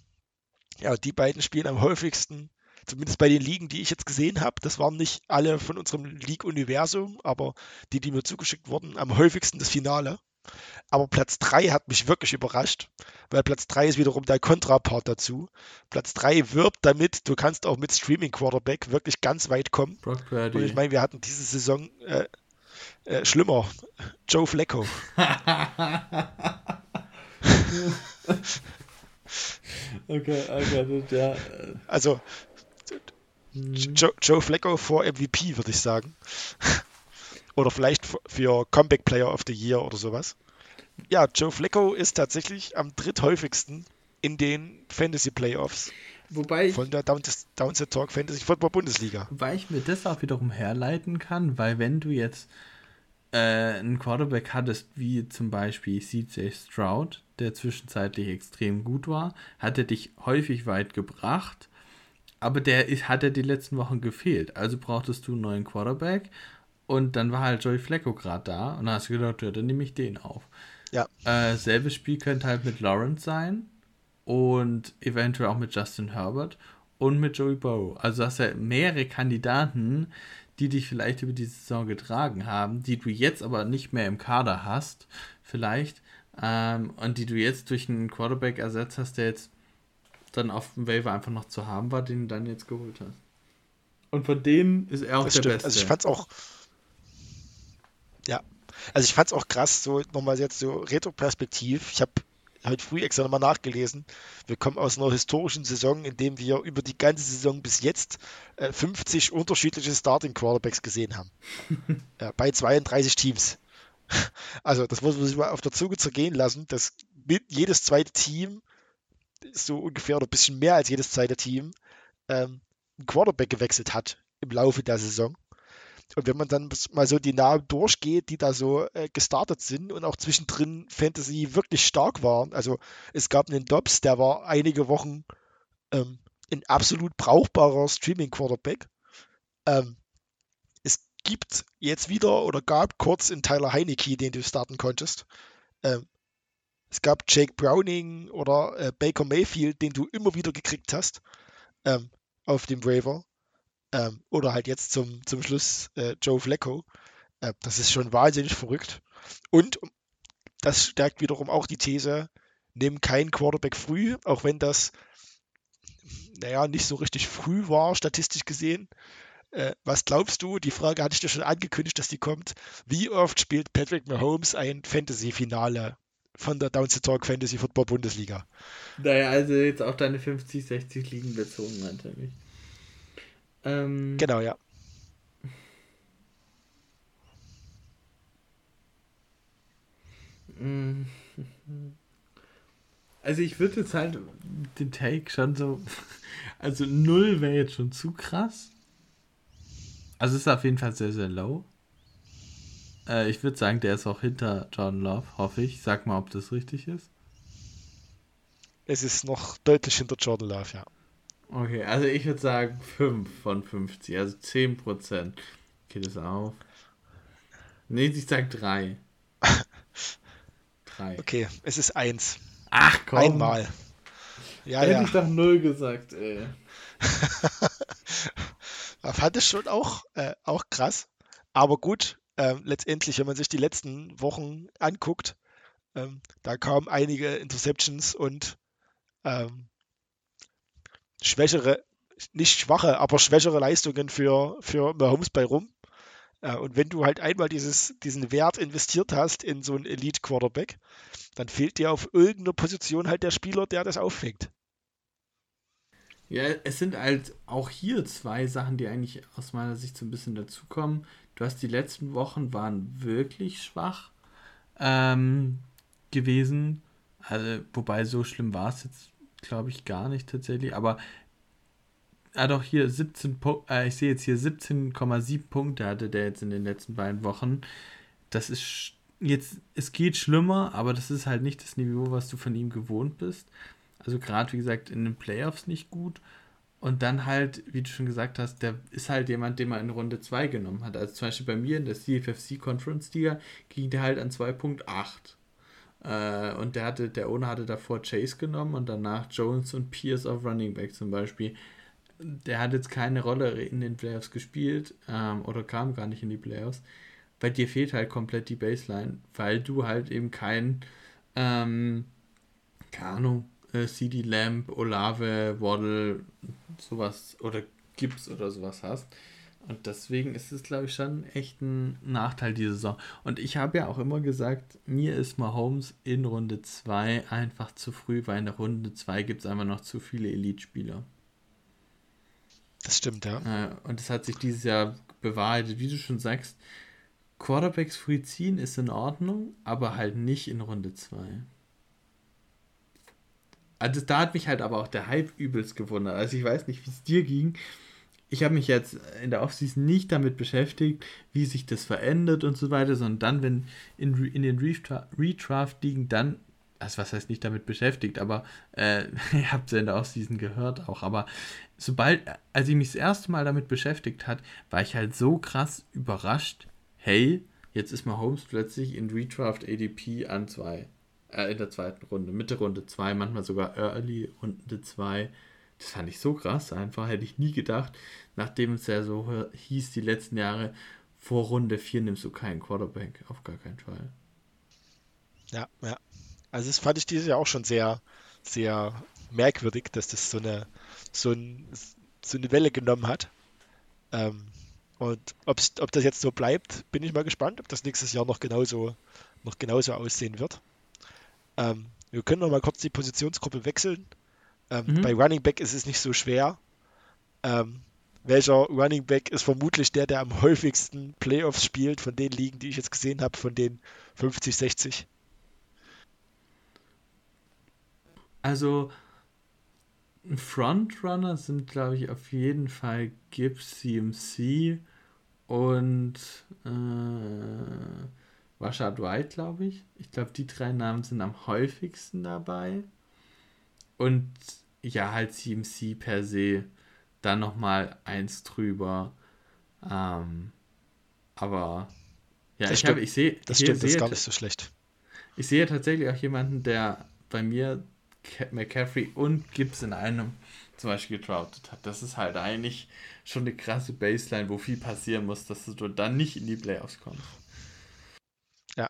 ja, die beiden spielen am häufigsten, zumindest bei den Ligen, die ich jetzt gesehen habe. Das waren nicht alle von unserem League-Universum, aber die, die mir zugeschickt wurden, am häufigsten das Finale. Aber Platz 3 hat mich wirklich überrascht, weil Platz 3 ist wiederum der Kontrapart dazu. Platz 3 wirbt damit, du kannst auch mit Streaming Quarterback wirklich ganz weit kommen. Und ich meine, wir hatten diese Saison äh, äh, schlimmer. Joe Flecko. okay, okay, ja. Also, mhm. Joe, Joe Flecko vor MVP, würde ich sagen. oder vielleicht für Comeback Player of the Year oder sowas. Ja, Joe Flecko ist tatsächlich am dritthäufigsten in den Fantasy Playoffs. Wobei ich, von der Downset Talk Fantasy Football Bundesliga. Wobei ich mir das auch wiederum herleiten kann, weil wenn du jetzt einen Quarterback hattest, wie zum Beispiel CJ Stroud, der zwischenzeitlich extrem gut war, hat er dich häufig weit gebracht, aber der hat er die letzten Wochen gefehlt. Also brauchtest du einen neuen Quarterback und dann war halt Joey Flecko gerade da und dann hast du gedacht, ja, dann nehme ich den auf. Ja. Äh, selbes Spiel könnte halt mit Lawrence sein und eventuell auch mit Justin Herbert und mit Joey Burrow. Also hast du ja mehrere Kandidaten, die dich vielleicht über die Saison getragen haben, die du jetzt aber nicht mehr im Kader hast, vielleicht, ähm, und die du jetzt durch einen Quarterback ersetzt hast, der jetzt dann auf dem Waiver einfach noch zu haben war, den du dann jetzt geholt hast. Und von denen ist er auch das der stimmt. Beste. Also ich fand's auch. Ja. Also ich fand's auch krass, so nochmal jetzt so Retro-Perspektiv. Ich habe heute früh extra nochmal nachgelesen. Wir kommen aus einer historischen Saison, in dem wir über die ganze Saison bis jetzt äh, 50 unterschiedliche Starting Quarterbacks gesehen haben. äh, bei 32 Teams. Also, das muss man sich mal auf der Zunge zergehen lassen, dass jedes zweite Team, so ungefähr oder ein bisschen mehr als jedes zweite Team, ähm, einen Quarterback gewechselt hat im Laufe der Saison. Und wenn man dann mal so die Namen durchgeht, die da so äh, gestartet sind und auch zwischendrin Fantasy wirklich stark waren. Also es gab einen Dobbs, der war einige Wochen ähm, ein absolut brauchbarer Streaming-Quarterback. Ähm, es gibt jetzt wieder oder gab kurz in Tyler Heineke, den du starten konntest. Ähm, es gab Jake Browning oder äh, Baker Mayfield, den du immer wieder gekriegt hast ähm, auf dem Waiver. Ähm, oder halt jetzt zum, zum Schluss äh, Joe Flacco. Äh, das ist schon wahnsinnig verrückt. Und das stärkt wiederum auch die These, nimm keinen Quarterback früh, auch wenn das, naja, nicht so richtig früh war, statistisch gesehen. Äh, was glaubst du? Die Frage hatte ich dir schon angekündigt, dass die kommt. Wie oft spielt Patrick Mahomes ein Fantasy-Finale von der Downs Talk Fantasy Football Bundesliga? Naja, also jetzt auch deine 50, 60 Ligen bezogen, natürlich. Ähm, genau, ja. Also ich würde jetzt halt den Take schon so. Also null wäre jetzt schon zu krass. Also ist auf jeden Fall sehr, sehr low. Äh, ich würde sagen, der ist auch hinter Jordan Love, hoffe ich. Sag mal, ob das richtig ist. Es ist noch deutlich hinter Jordan Love, ja. Okay, also ich würde sagen 5 von 50, also 10 Prozent. Geht es auf? Nee, ich sag 3. 3. Okay, es ist 1. Ach komm. Einmal. Ja, Hätte ja. ich doch 0 gesagt, ey. fand es schon auch, äh, auch krass. Aber gut, äh, letztendlich, wenn man sich die letzten Wochen anguckt, ähm, da kamen einige Interceptions und ähm, schwächere, nicht schwache, aber schwächere Leistungen für, für Mahomes bei rum. Äh, und wenn du halt einmal dieses, diesen Wert investiert hast in so einen Elite-Quarterback, dann fehlt dir auf irgendeiner Position halt der Spieler, der das auffängt. Ja, es sind halt auch hier zwei Sachen, die eigentlich aus meiner Sicht so ein bisschen dazukommen. Du hast die letzten Wochen waren wirklich schwach ähm, gewesen. Also, wobei so schlimm war es jetzt glaube ich, gar nicht tatsächlich. Aber ah doch, hier 17 äh, ich sehe jetzt hier 17,7 Punkte hatte der jetzt in den letzten beiden Wochen. Das ist jetzt, es geht schlimmer, aber das ist halt nicht das Niveau, was du von ihm gewohnt bist. Also gerade, wie gesagt, in den Playoffs nicht gut. Und dann halt, wie du schon gesagt hast, der ist halt jemand, den man in Runde 2 genommen hat. Also zum Beispiel bei mir in der CFFC Conference Liga ging der halt an 2.8. Äh, und der hatte, der Owner hatte davor Chase genommen und danach Jones und Pierce auf Running Back zum Beispiel. Der hat jetzt keine Rolle in den Playoffs gespielt ähm, oder kam gar nicht in die Playoffs. Bei dir fehlt halt komplett die Baseline, weil du halt eben kein, ähm, keine Ahnung, äh, CD Lamp, Olave, Waddle, sowas oder Gibbs oder sowas hast. Und deswegen ist es, glaube ich, schon echt ein Nachteil diese Saison. Und ich habe ja auch immer gesagt, mir ist Mahomes in Runde 2 einfach zu früh, weil in der Runde 2 gibt es einfach noch zu viele Elite-Spieler. Das stimmt, ja. Äh, und das hat sich dieses Jahr bewahrheitet. Wie du schon sagst, Quarterbacks früh ziehen ist in Ordnung, aber halt nicht in Runde 2. Also da hat mich halt aber auch der Hype übelst gewundert. Also ich weiß nicht, wie es dir ging ich habe mich jetzt in der Offseason nicht damit beschäftigt, wie sich das verändert und so weiter, sondern dann, wenn in, in den Redraft liegen, dann, also was heißt nicht damit beschäftigt, aber äh, ihr habt es ja in der Offseason gehört auch, aber sobald, als ich mich das erste Mal damit beschäftigt hat, war ich halt so krass überrascht, hey, jetzt ist Mahomes plötzlich in Redraft ADP an zwei, äh, in der zweiten Runde, Mitte Runde 2, manchmal sogar Early Runde 2 das fand ich so krass einfach, hätte ich nie gedacht, nachdem es ja so hieß die letzten Jahre, vor Runde 4 nimmst du keinen Quarterback, auf gar keinen Fall. Ja, ja. Also das fand ich dieses Jahr auch schon sehr, sehr merkwürdig, dass das so eine, so, ein, so eine Welle genommen hat. Ähm, und ob das jetzt so bleibt, bin ich mal gespannt, ob das nächstes Jahr noch genauso, noch genauso aussehen wird. Ähm, Wir können noch mal kurz die Positionsgruppe wechseln. Ähm, mhm. Bei Running Back ist es nicht so schwer. Ähm, welcher Running Back ist vermutlich der, der am häufigsten Playoffs spielt von den Ligen, die ich jetzt gesehen habe, von den 50, 60? Also Frontrunner sind, glaube ich, auf jeden Fall Gibbs CMC und äh, Rashad White, glaube ich. Ich glaube, die drei Namen sind am häufigsten dabei. Und ja, halt CMC per se dann nochmal eins drüber. Ähm, aber ja, das ich, stimmt, ich sehe. Das stimmt, das ist gar nicht so schlecht. Ich sehe tatsächlich auch jemanden, der bei mir McCaffrey und Gibbs in einem zum Beispiel getrautet hat. Das ist halt eigentlich schon eine krasse Baseline, wo viel passieren muss, dass du dann nicht in die Playoffs kommst. Ja.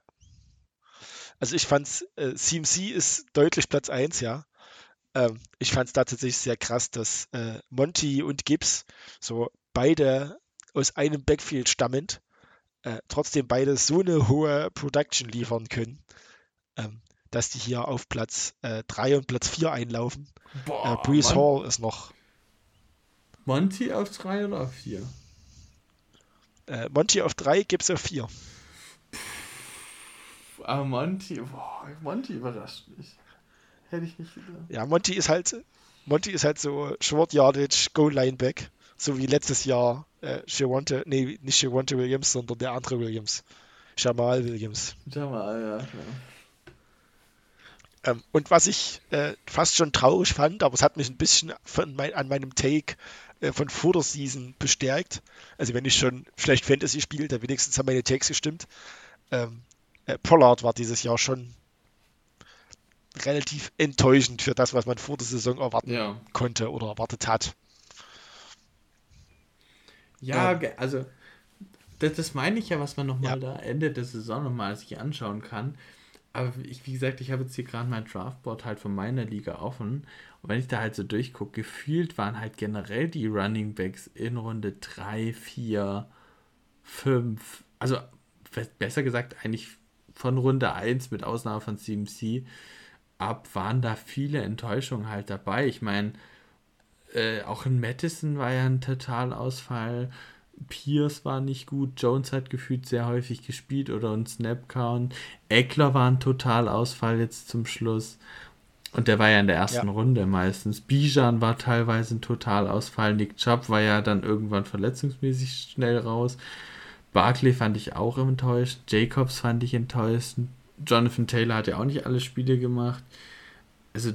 Also ich fand's, äh, CMC ist deutlich Platz 1, ja. Ähm, ich fand es da tatsächlich sehr krass, dass äh, Monty und Gibbs so beide aus einem Backfield stammend, äh, trotzdem beide so eine hohe Production liefern können. Ähm, dass die hier auf Platz 3 äh, und Platz 4 einlaufen. Boah, äh, Brees Hall ist noch. Monty auf 3 oder auf 4? Äh, Monty auf 3, Gibbs auf 4. Aber Monty, boah, Monty überrascht mich. Hätte ich nicht gedacht. Ja, Monty ist halt, Monty ist halt so Short Yardage, Goal Lineback. So wie letztes Jahr äh, nee, nicht Shawante Williams, sondern der andere Williams. Jamal Williams. Jamal, ja, klar. Ähm, und was ich äh, fast schon traurig fand, aber es hat mich ein bisschen mein, an meinem Take äh, von vor der Season bestärkt. Also wenn ich schon schlecht Fantasy spiele, dann wenigstens haben meine Takes gestimmt. Ähm, äh, Pollard war dieses Jahr schon relativ enttäuschend für das, was man vor der Saison erwarten ja. konnte oder erwartet hat. Ja, ähm, also das, das, meine ich ja, was man nochmal ja. da Ende der Saison nochmal sich anschauen kann aber ich, wie gesagt, ich habe jetzt hier gerade mein Draftboard halt von meiner Liga offen. Und wenn ich da halt so durchgucke, gefühlt waren halt generell die Running Backs in Runde 3, 4, 5, also besser gesagt eigentlich von Runde 1 mit Ausnahme von CMC ab, waren da viele Enttäuschungen halt dabei. Ich meine, äh, auch in Madison war ja ein Totalausfall. Pierce war nicht gut, Jones hat gefühlt sehr häufig gespielt oder ein Snapcount. Eckler war ein Totalausfall jetzt zum Schluss. Und der war ja in der ersten ja. Runde meistens. Bijan war teilweise ein Totalausfall. Nick Chubb war ja dann irgendwann verletzungsmäßig schnell raus. Barkley fand ich auch enttäuscht. Jacobs fand ich enttäuscht. Jonathan Taylor hat ja auch nicht alle Spiele gemacht. Also,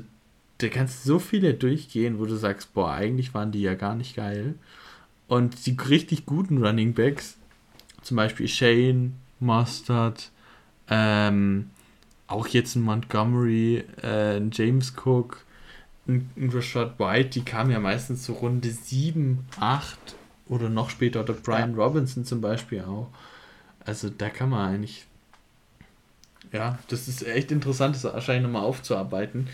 da kannst so viele durchgehen, wo du sagst, boah, eigentlich waren die ja gar nicht geil. Und die richtig guten Running Backs, zum Beispiel Shane, Mustard, ähm, auch jetzt ein Montgomery, äh, ein James Cook, ein, ein Rashad White, die kamen ja meistens so Runde 7, 8 oder noch später, oder Brian ja. Robinson zum Beispiel auch. Also da kann man eigentlich, ja, das ist echt interessant, das wahrscheinlich nochmal aufzuarbeiten,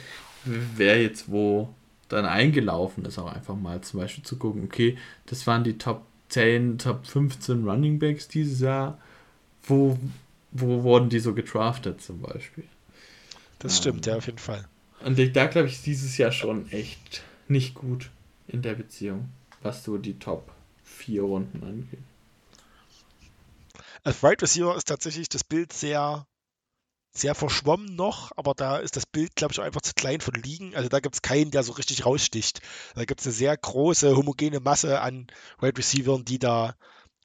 wer jetzt wo dann eingelaufen ist, auch einfach mal zum Beispiel zu gucken, okay, das waren die Top 10, Top 15 Running Backs dieses Jahr, wo, wo wurden die so getraftet zum Beispiel? Das ähm, stimmt, ja, auf jeden Fall. Und da glaube ich dieses Jahr schon echt nicht gut in der Beziehung, was so die Top 4 Runden angeht. Als Right Receiver ist tatsächlich das Bild sehr sehr verschwommen noch, aber da ist das Bild, glaube ich, auch einfach zu klein von liegen. Also da gibt es keinen, der so richtig raussticht. Da gibt es eine sehr große, homogene Masse an Wide Receivers, die da,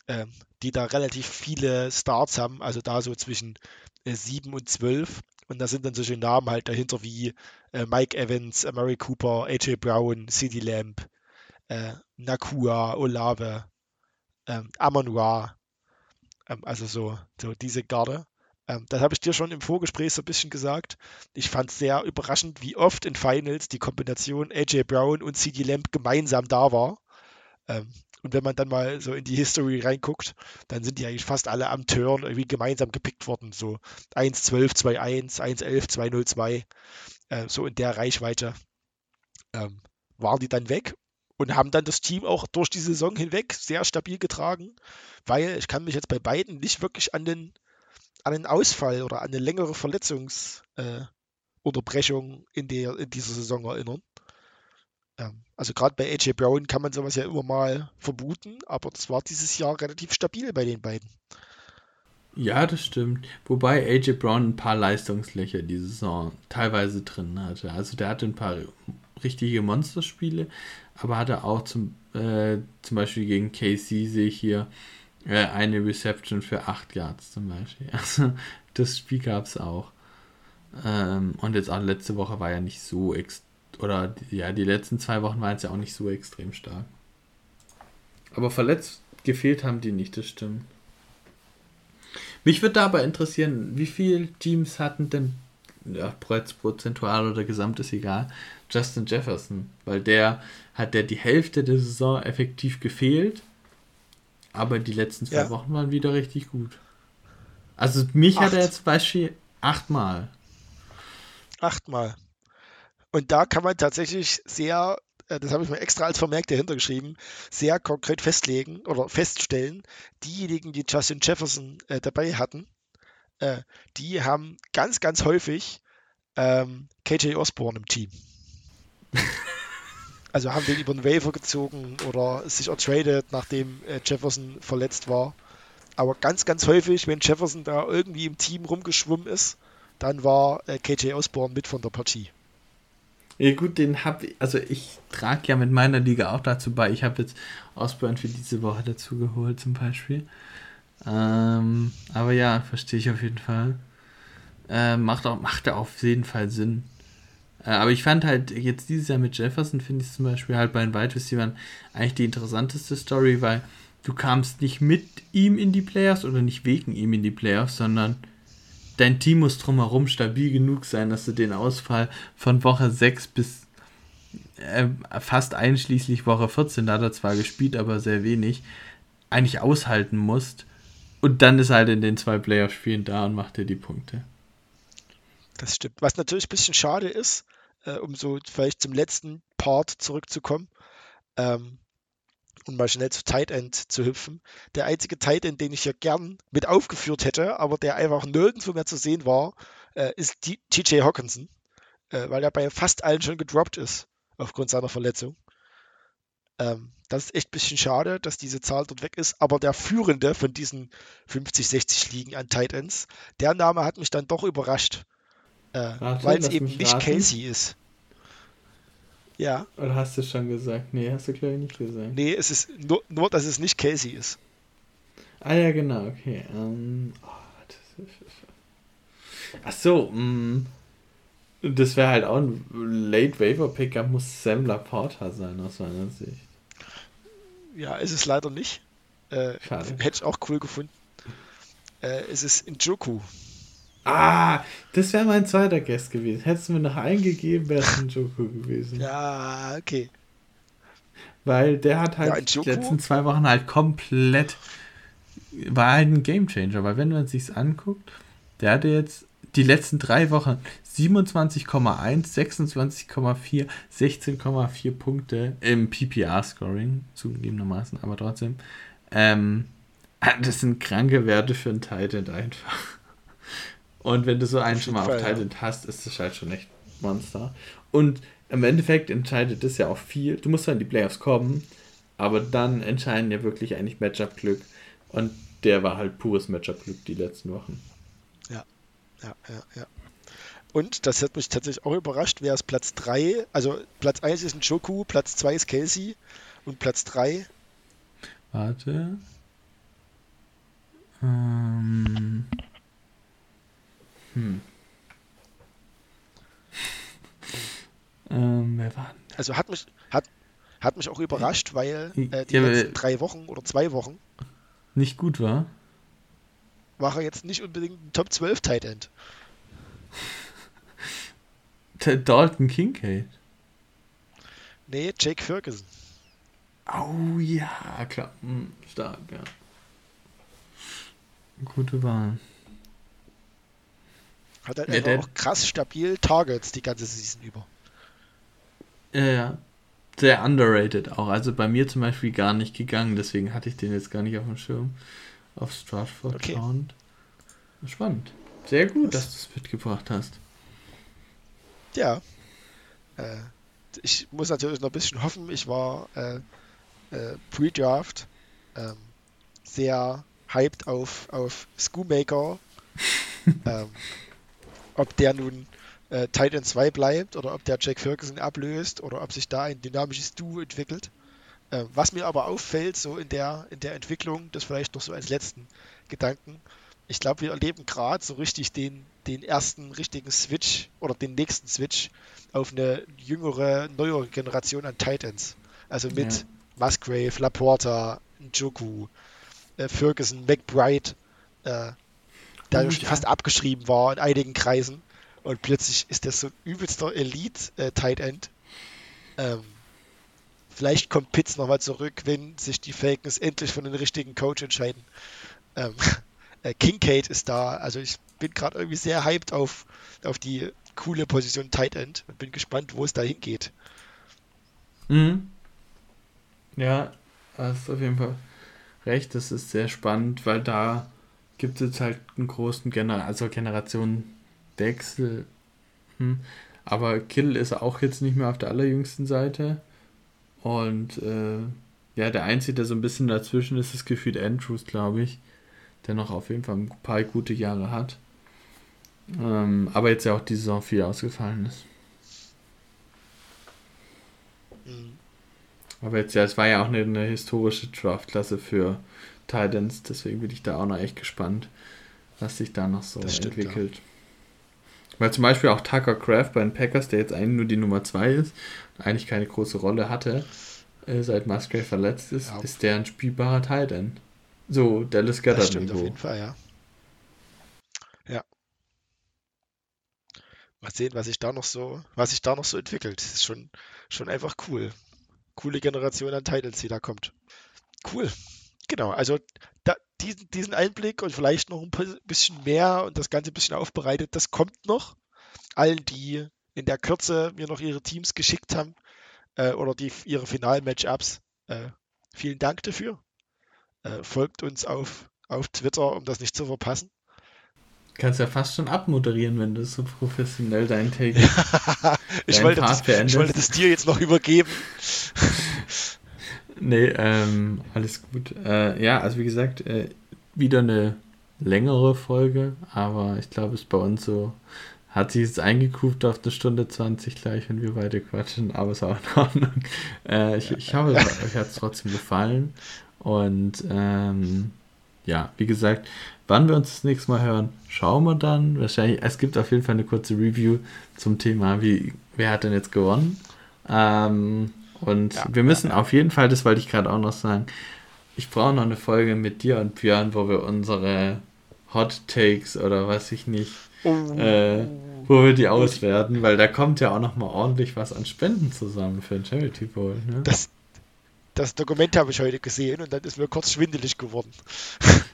äh, die da relativ viele Starts haben, also da so zwischen äh, 7 und 12. Und da sind dann solche Namen halt dahinter wie äh, Mike Evans, Murray Cooper, AJ Brown, CD Lamb, äh, Nakua, Olave, ähm, Amonua. Ähm, also so, so diese Garde. Ähm, das habe ich dir schon im Vorgespräch so ein bisschen gesagt. Ich fand es sehr überraschend, wie oft in Finals die Kombination AJ Brown und CD Lamb gemeinsam da war. Ähm, und wenn man dann mal so in die History reinguckt, dann sind die eigentlich fast alle am Turn irgendwie gemeinsam gepickt worden. So 1-12, 2-1, 1-11, 2-0-2. Äh, so in der Reichweite ähm, waren die dann weg und haben dann das Team auch durch die Saison hinweg sehr stabil getragen, weil ich kann mich jetzt bei beiden nicht wirklich an den an einen Ausfall oder an eine längere Verletzungspause Unterbrechung in, in dieser Saison erinnern. Ähm, also gerade bei AJ Brown kann man sowas ja immer mal vermuten, aber das war dieses Jahr relativ stabil bei den beiden. Ja, das stimmt. Wobei AJ Brown ein paar Leistungslöcher diese Saison teilweise drin hatte. Also der hatte ein paar richtige Monsterspiele, aber hatte auch zum, äh, zum Beispiel gegen KC sehe ich hier äh, eine Reception für 8 Yards zum Beispiel. Also das Spiel gab es auch. Ähm, und jetzt auch letzte Woche war ja nicht so oder ja, die letzten zwei Wochen waren es ja auch nicht so extrem stark. Aber verletzt gefehlt haben die nicht, das stimmt. Mich würde aber interessieren, wie viele Teams hatten denn, ja, prozentual oder gesamt ist egal, Justin Jefferson? Weil der hat der die Hälfte der Saison effektiv gefehlt, aber die letzten zwei ja. Wochen waren wieder richtig gut. Also mich Acht. hat er jetzt zum Beispiel achtmal. Achtmal. Und da kann man tatsächlich sehr äh, das habe ich mir extra als Vermerk dahinter geschrieben, sehr konkret festlegen oder feststellen, diejenigen, die Justin Jefferson äh, dabei hatten, äh, die haben ganz, ganz häufig ähm, KJ Osborne im Team. also haben den über den Waiver gezogen oder sich ertradet, nachdem äh, Jefferson verletzt war. Aber ganz, ganz häufig, wenn Jefferson da irgendwie im Team rumgeschwommen ist, dann war äh, KJ Osborne mit von der Partie. Ja gut, den habe ich, also ich trage ja mit meiner Liga auch dazu bei. Ich habe jetzt Osborne für diese Woche dazu geholt zum Beispiel. Ähm, aber ja, verstehe ich auf jeden Fall. Äh, macht, auch, macht auf jeden Fall Sinn. Äh, aber ich fand halt jetzt dieses Jahr mit Jefferson, finde ich zum Beispiel halt bei den Wide Receivers eigentlich die interessanteste Story, weil du kamst nicht mit ihm in die Playoffs oder nicht wegen ihm in die Playoffs, sondern dein Team muss drumherum stabil genug sein, dass du den Ausfall von Woche 6 bis äh, fast einschließlich Woche 14, da hat er zwar gespielt, aber sehr wenig, eigentlich aushalten musst. Und dann ist er halt in den zwei Playoff-Spielen da und macht dir die Punkte. Das stimmt. Was natürlich ein bisschen schade ist, äh, um so vielleicht zum letzten Part zurückzukommen, ähm, und mal schnell zu Tight End zu hüpfen. Der einzige Tight End, den ich hier gern mit aufgeführt hätte, aber der einfach nirgendwo mehr zu sehen war, äh, ist TJ Hawkinson, äh, weil er bei fast allen schon gedroppt ist aufgrund seiner Verletzung. Ähm, das ist echt ein bisschen schade, dass diese Zahl dort weg ist, aber der führende von diesen 50, 60 Ligen an Tight Ends, der Name hat mich dann doch überrascht, äh, weil es eben nicht raten. Casey ist. Ja. Oder hast du schon gesagt? Nee, hast du glaube ich nicht gesagt. Nee, es ist nur, nur, dass es nicht Casey ist. Ah ja, genau, okay. Um, ähm, oh, Ach so, mh. Mm. das wäre halt auch ein Late Waiver Pickup, muss Sam Laporta sein, aus meiner Sicht. Ja, ist es leider nicht. Äh, Schade. Hätte ich auch cool gefunden. Äh, es ist Njoku. Ah, das wäre mein zweiter Guest gewesen. Hättest du mir noch eingegeben, wäre es ein Joko gewesen. Ja, okay. Weil der hat halt ja, die letzten zwei Wochen halt komplett. War halt ein Gamechanger, weil wenn man sich anguckt, der hatte jetzt die letzten drei Wochen 27,1, 26,4, 16,4 Punkte im PPR-Scoring, zugegebenermaßen, aber trotzdem. Ähm, das sind kranke Werte für einen Titan einfach. Und wenn du so einen schon mal auf Titan ja. hast, ist das halt schon echt Monster. Und im Endeffekt entscheidet das ja auch viel. Du musst dann in die Playoffs kommen, aber dann entscheiden ja wirklich eigentlich Matchup-Glück. Und der war halt pures Matchup-Glück die letzten Wochen. Ja, ja, ja, ja. Und das hat mich tatsächlich auch überrascht, wer ist Platz 3? Also Platz 1 ist ein Joku, Platz 2 ist Kelsey und Platz 3. Warte. Ähm. Hm. ähm, wer war denn? Also hat mich, hat, hat mich auch überrascht, weil äh, die ja, letzten drei Wochen oder zwei Wochen nicht gut war. War er jetzt nicht unbedingt ein Top 12 Tight End. Dalton Kincaid. Nee, Jake Ferguson. Oh ja, klar. Hm, stark, ja. Gute Wahl. Hat halt ja, auch krass stabil Targets die ganze Season über. Ja, ja. Sehr underrated auch. Also bei mir zum Beispiel gar nicht gegangen, deswegen hatte ich den jetzt gar nicht auf dem Schirm. Auf Stratford okay. Spannend. Sehr gut, das dass du es mitgebracht hast. Ja. Äh, ich muss natürlich noch ein bisschen hoffen. Ich war äh, äh, Pre-Draft ähm, sehr hyped auf, auf Schoolmaker. ähm, ob der nun äh, Titan 2 bleibt oder ob der Jack Ferguson ablöst oder ob sich da ein dynamisches Duo entwickelt. Äh, was mir aber auffällt, so in der, in der Entwicklung, das vielleicht noch so als letzten Gedanken, ich glaube, wir erleben gerade so richtig den, den ersten richtigen Switch oder den nächsten Switch auf eine jüngere, neuere Generation an Titans. Also mit ja. Musgrave, Laporta, Njoku, äh, Ferguson, McBride, äh, oh, ja. fast abgeschrieben war in einigen Kreisen. Und plötzlich ist das so ein übelster Elite-Tight äh, End. Ähm, vielleicht kommt Pitts nochmal zurück, wenn sich die Falcons endlich für den richtigen Coach entscheiden. Ähm, äh, Kincaid ist da. Also ich bin gerade irgendwie sehr hyped auf, auf die coole Position Tight End und bin gespannt, wo es da hingeht. Mhm. Ja, hast auf jeden Fall recht. Das ist sehr spannend, weil da gibt es halt einen großen Gener also Generationenwechsel. Hm. Aber Kill ist auch jetzt nicht mehr auf der allerjüngsten Seite. Und äh, ja, der Einzige, der so ein bisschen dazwischen ist, ist gefühlt Andrews, glaube ich der noch auf jeden Fall ein paar gute Jahre hat. Ähm, aber jetzt ja auch die Saison viel ausgefallen ist. Mhm. Aber jetzt ja, es war ja auch eine, eine historische Draftklasse für Titans, deswegen bin ich da auch noch echt gespannt, was sich da noch so stimmt, entwickelt. Ja. Weil zum Beispiel auch Tucker Craft bei den Packers, der jetzt eigentlich nur die Nummer 2 ist, eigentlich keine große Rolle hatte, äh, seit Musgrave verletzt ist, ja. ist der ein spielbarer Titan. So, Dallas Goddard das stimmt Niveau. auf jeden Fall, ja. Ja. Mal sehen, was sich da noch so, was sich da noch so entwickelt. Das ist schon, schon einfach cool. Coole Generation an Titles, die da kommt. Cool. Genau, also da, diesen, diesen Einblick und vielleicht noch ein bisschen mehr und das Ganze ein bisschen aufbereitet, das kommt noch. Allen, die in der Kürze mir noch ihre Teams geschickt haben äh, oder die, ihre Final-Matchups, äh, vielen Dank dafür. Äh, folgt uns auf, auf Twitter, um das nicht zu verpassen. Kannst ja fast schon abmoderieren, wenn du so professionell dein Take ich, wollte das, ich wollte das dir jetzt noch übergeben. nee, ähm, alles gut. Äh, ja, also wie gesagt, äh, wieder eine längere Folge, aber ich glaube, es ist bei uns so, hat sich jetzt eingekuft auf eine Stunde 20 gleich, wenn wir beide quatschen, aber ist auch in Ordnung. Äh, ich, ich hoffe, euch hat es trotzdem gefallen. Und ähm, ja, wie gesagt, wann wir uns das nächste Mal hören, schauen wir dann. Wahrscheinlich, es gibt auf jeden Fall eine kurze Review zum Thema, wie, wer hat denn jetzt gewonnen. Ähm, und ja, wir müssen ja. auf jeden Fall, das wollte ich gerade auch noch sagen, ich brauche noch eine Folge mit dir und Björn, wo wir unsere Hot Takes oder weiß ich nicht, oh. äh, wo wir die auswerten, weil da kommt ja auch noch mal ordentlich was an Spenden zusammen für ein Charity Bowl. Ne? Das, das Dokument habe ich heute gesehen und dann ist mir kurz schwindelig geworden.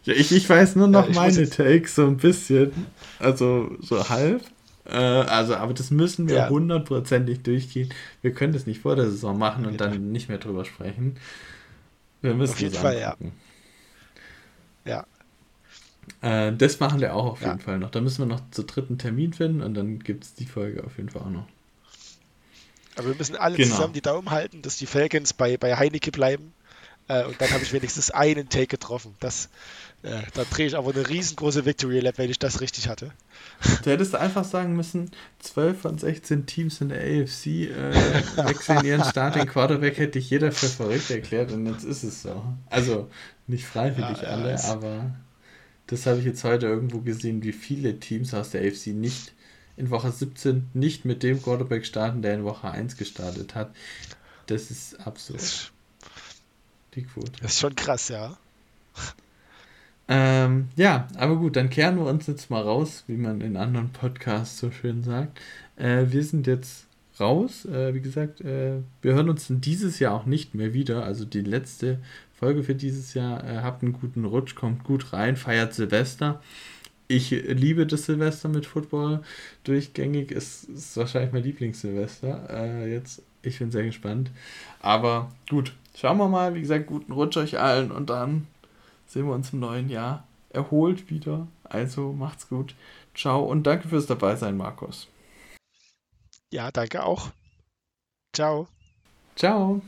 Ja, ich, ich weiß nur noch ja, meine Takes so ein bisschen. Also so halb. Äh, also, aber das müssen wir hundertprozentig durchgehen. Wir können das nicht vor der Saison machen und dann nicht mehr drüber sprechen. Wir müssen auf jeden Fall, ja. Ja. Äh, das machen wir auch auf jeden Fall noch. Da müssen wir noch zu dritten Termin finden und dann gibt es die Folge auf jeden Fall auch noch. Aber wir müssen alle genau. zusammen die Daumen halten, dass die Falcons bei, bei Heineke bleiben. Äh, und dann habe ich wenigstens einen Take getroffen. Das, äh, da drehe ich aber eine riesengroße Victory Lap, wenn ich das richtig hatte. Du hättest einfach sagen müssen, 12 von 16 Teams in der AFC äh, wechseln ihren Starting Quarterback, hätte ich jeder für verrückt erklärt und jetzt ist es so. Also nicht freiwillig ja, alle, ja, aber das habe ich jetzt heute irgendwo gesehen, wie viele Teams aus der AFC nicht in Woche 17 nicht mit dem Quarterback starten, der in Woche 1 gestartet hat. Das ist absurd. Die Quote. Das ist schon krass, ja. Ähm, ja, aber gut, dann kehren wir uns jetzt mal raus, wie man in anderen Podcasts so schön sagt. Äh, wir sind jetzt raus. Äh, wie gesagt, äh, wir hören uns dieses Jahr auch nicht mehr wieder. Also die letzte Folge für dieses Jahr. Äh, habt einen guten Rutsch, kommt gut rein, feiert Silvester ich liebe das Silvester mit Football durchgängig. Es ist wahrscheinlich mein Lieblingssilvester. Äh, jetzt, ich bin sehr gespannt. Aber gut, schauen wir mal. Wie gesagt, guten Rutsch euch allen und dann sehen wir uns im neuen Jahr erholt wieder. Also macht's gut. Ciao und danke fürs Dabeisein, Markus. Ja, danke auch. Ciao. Ciao.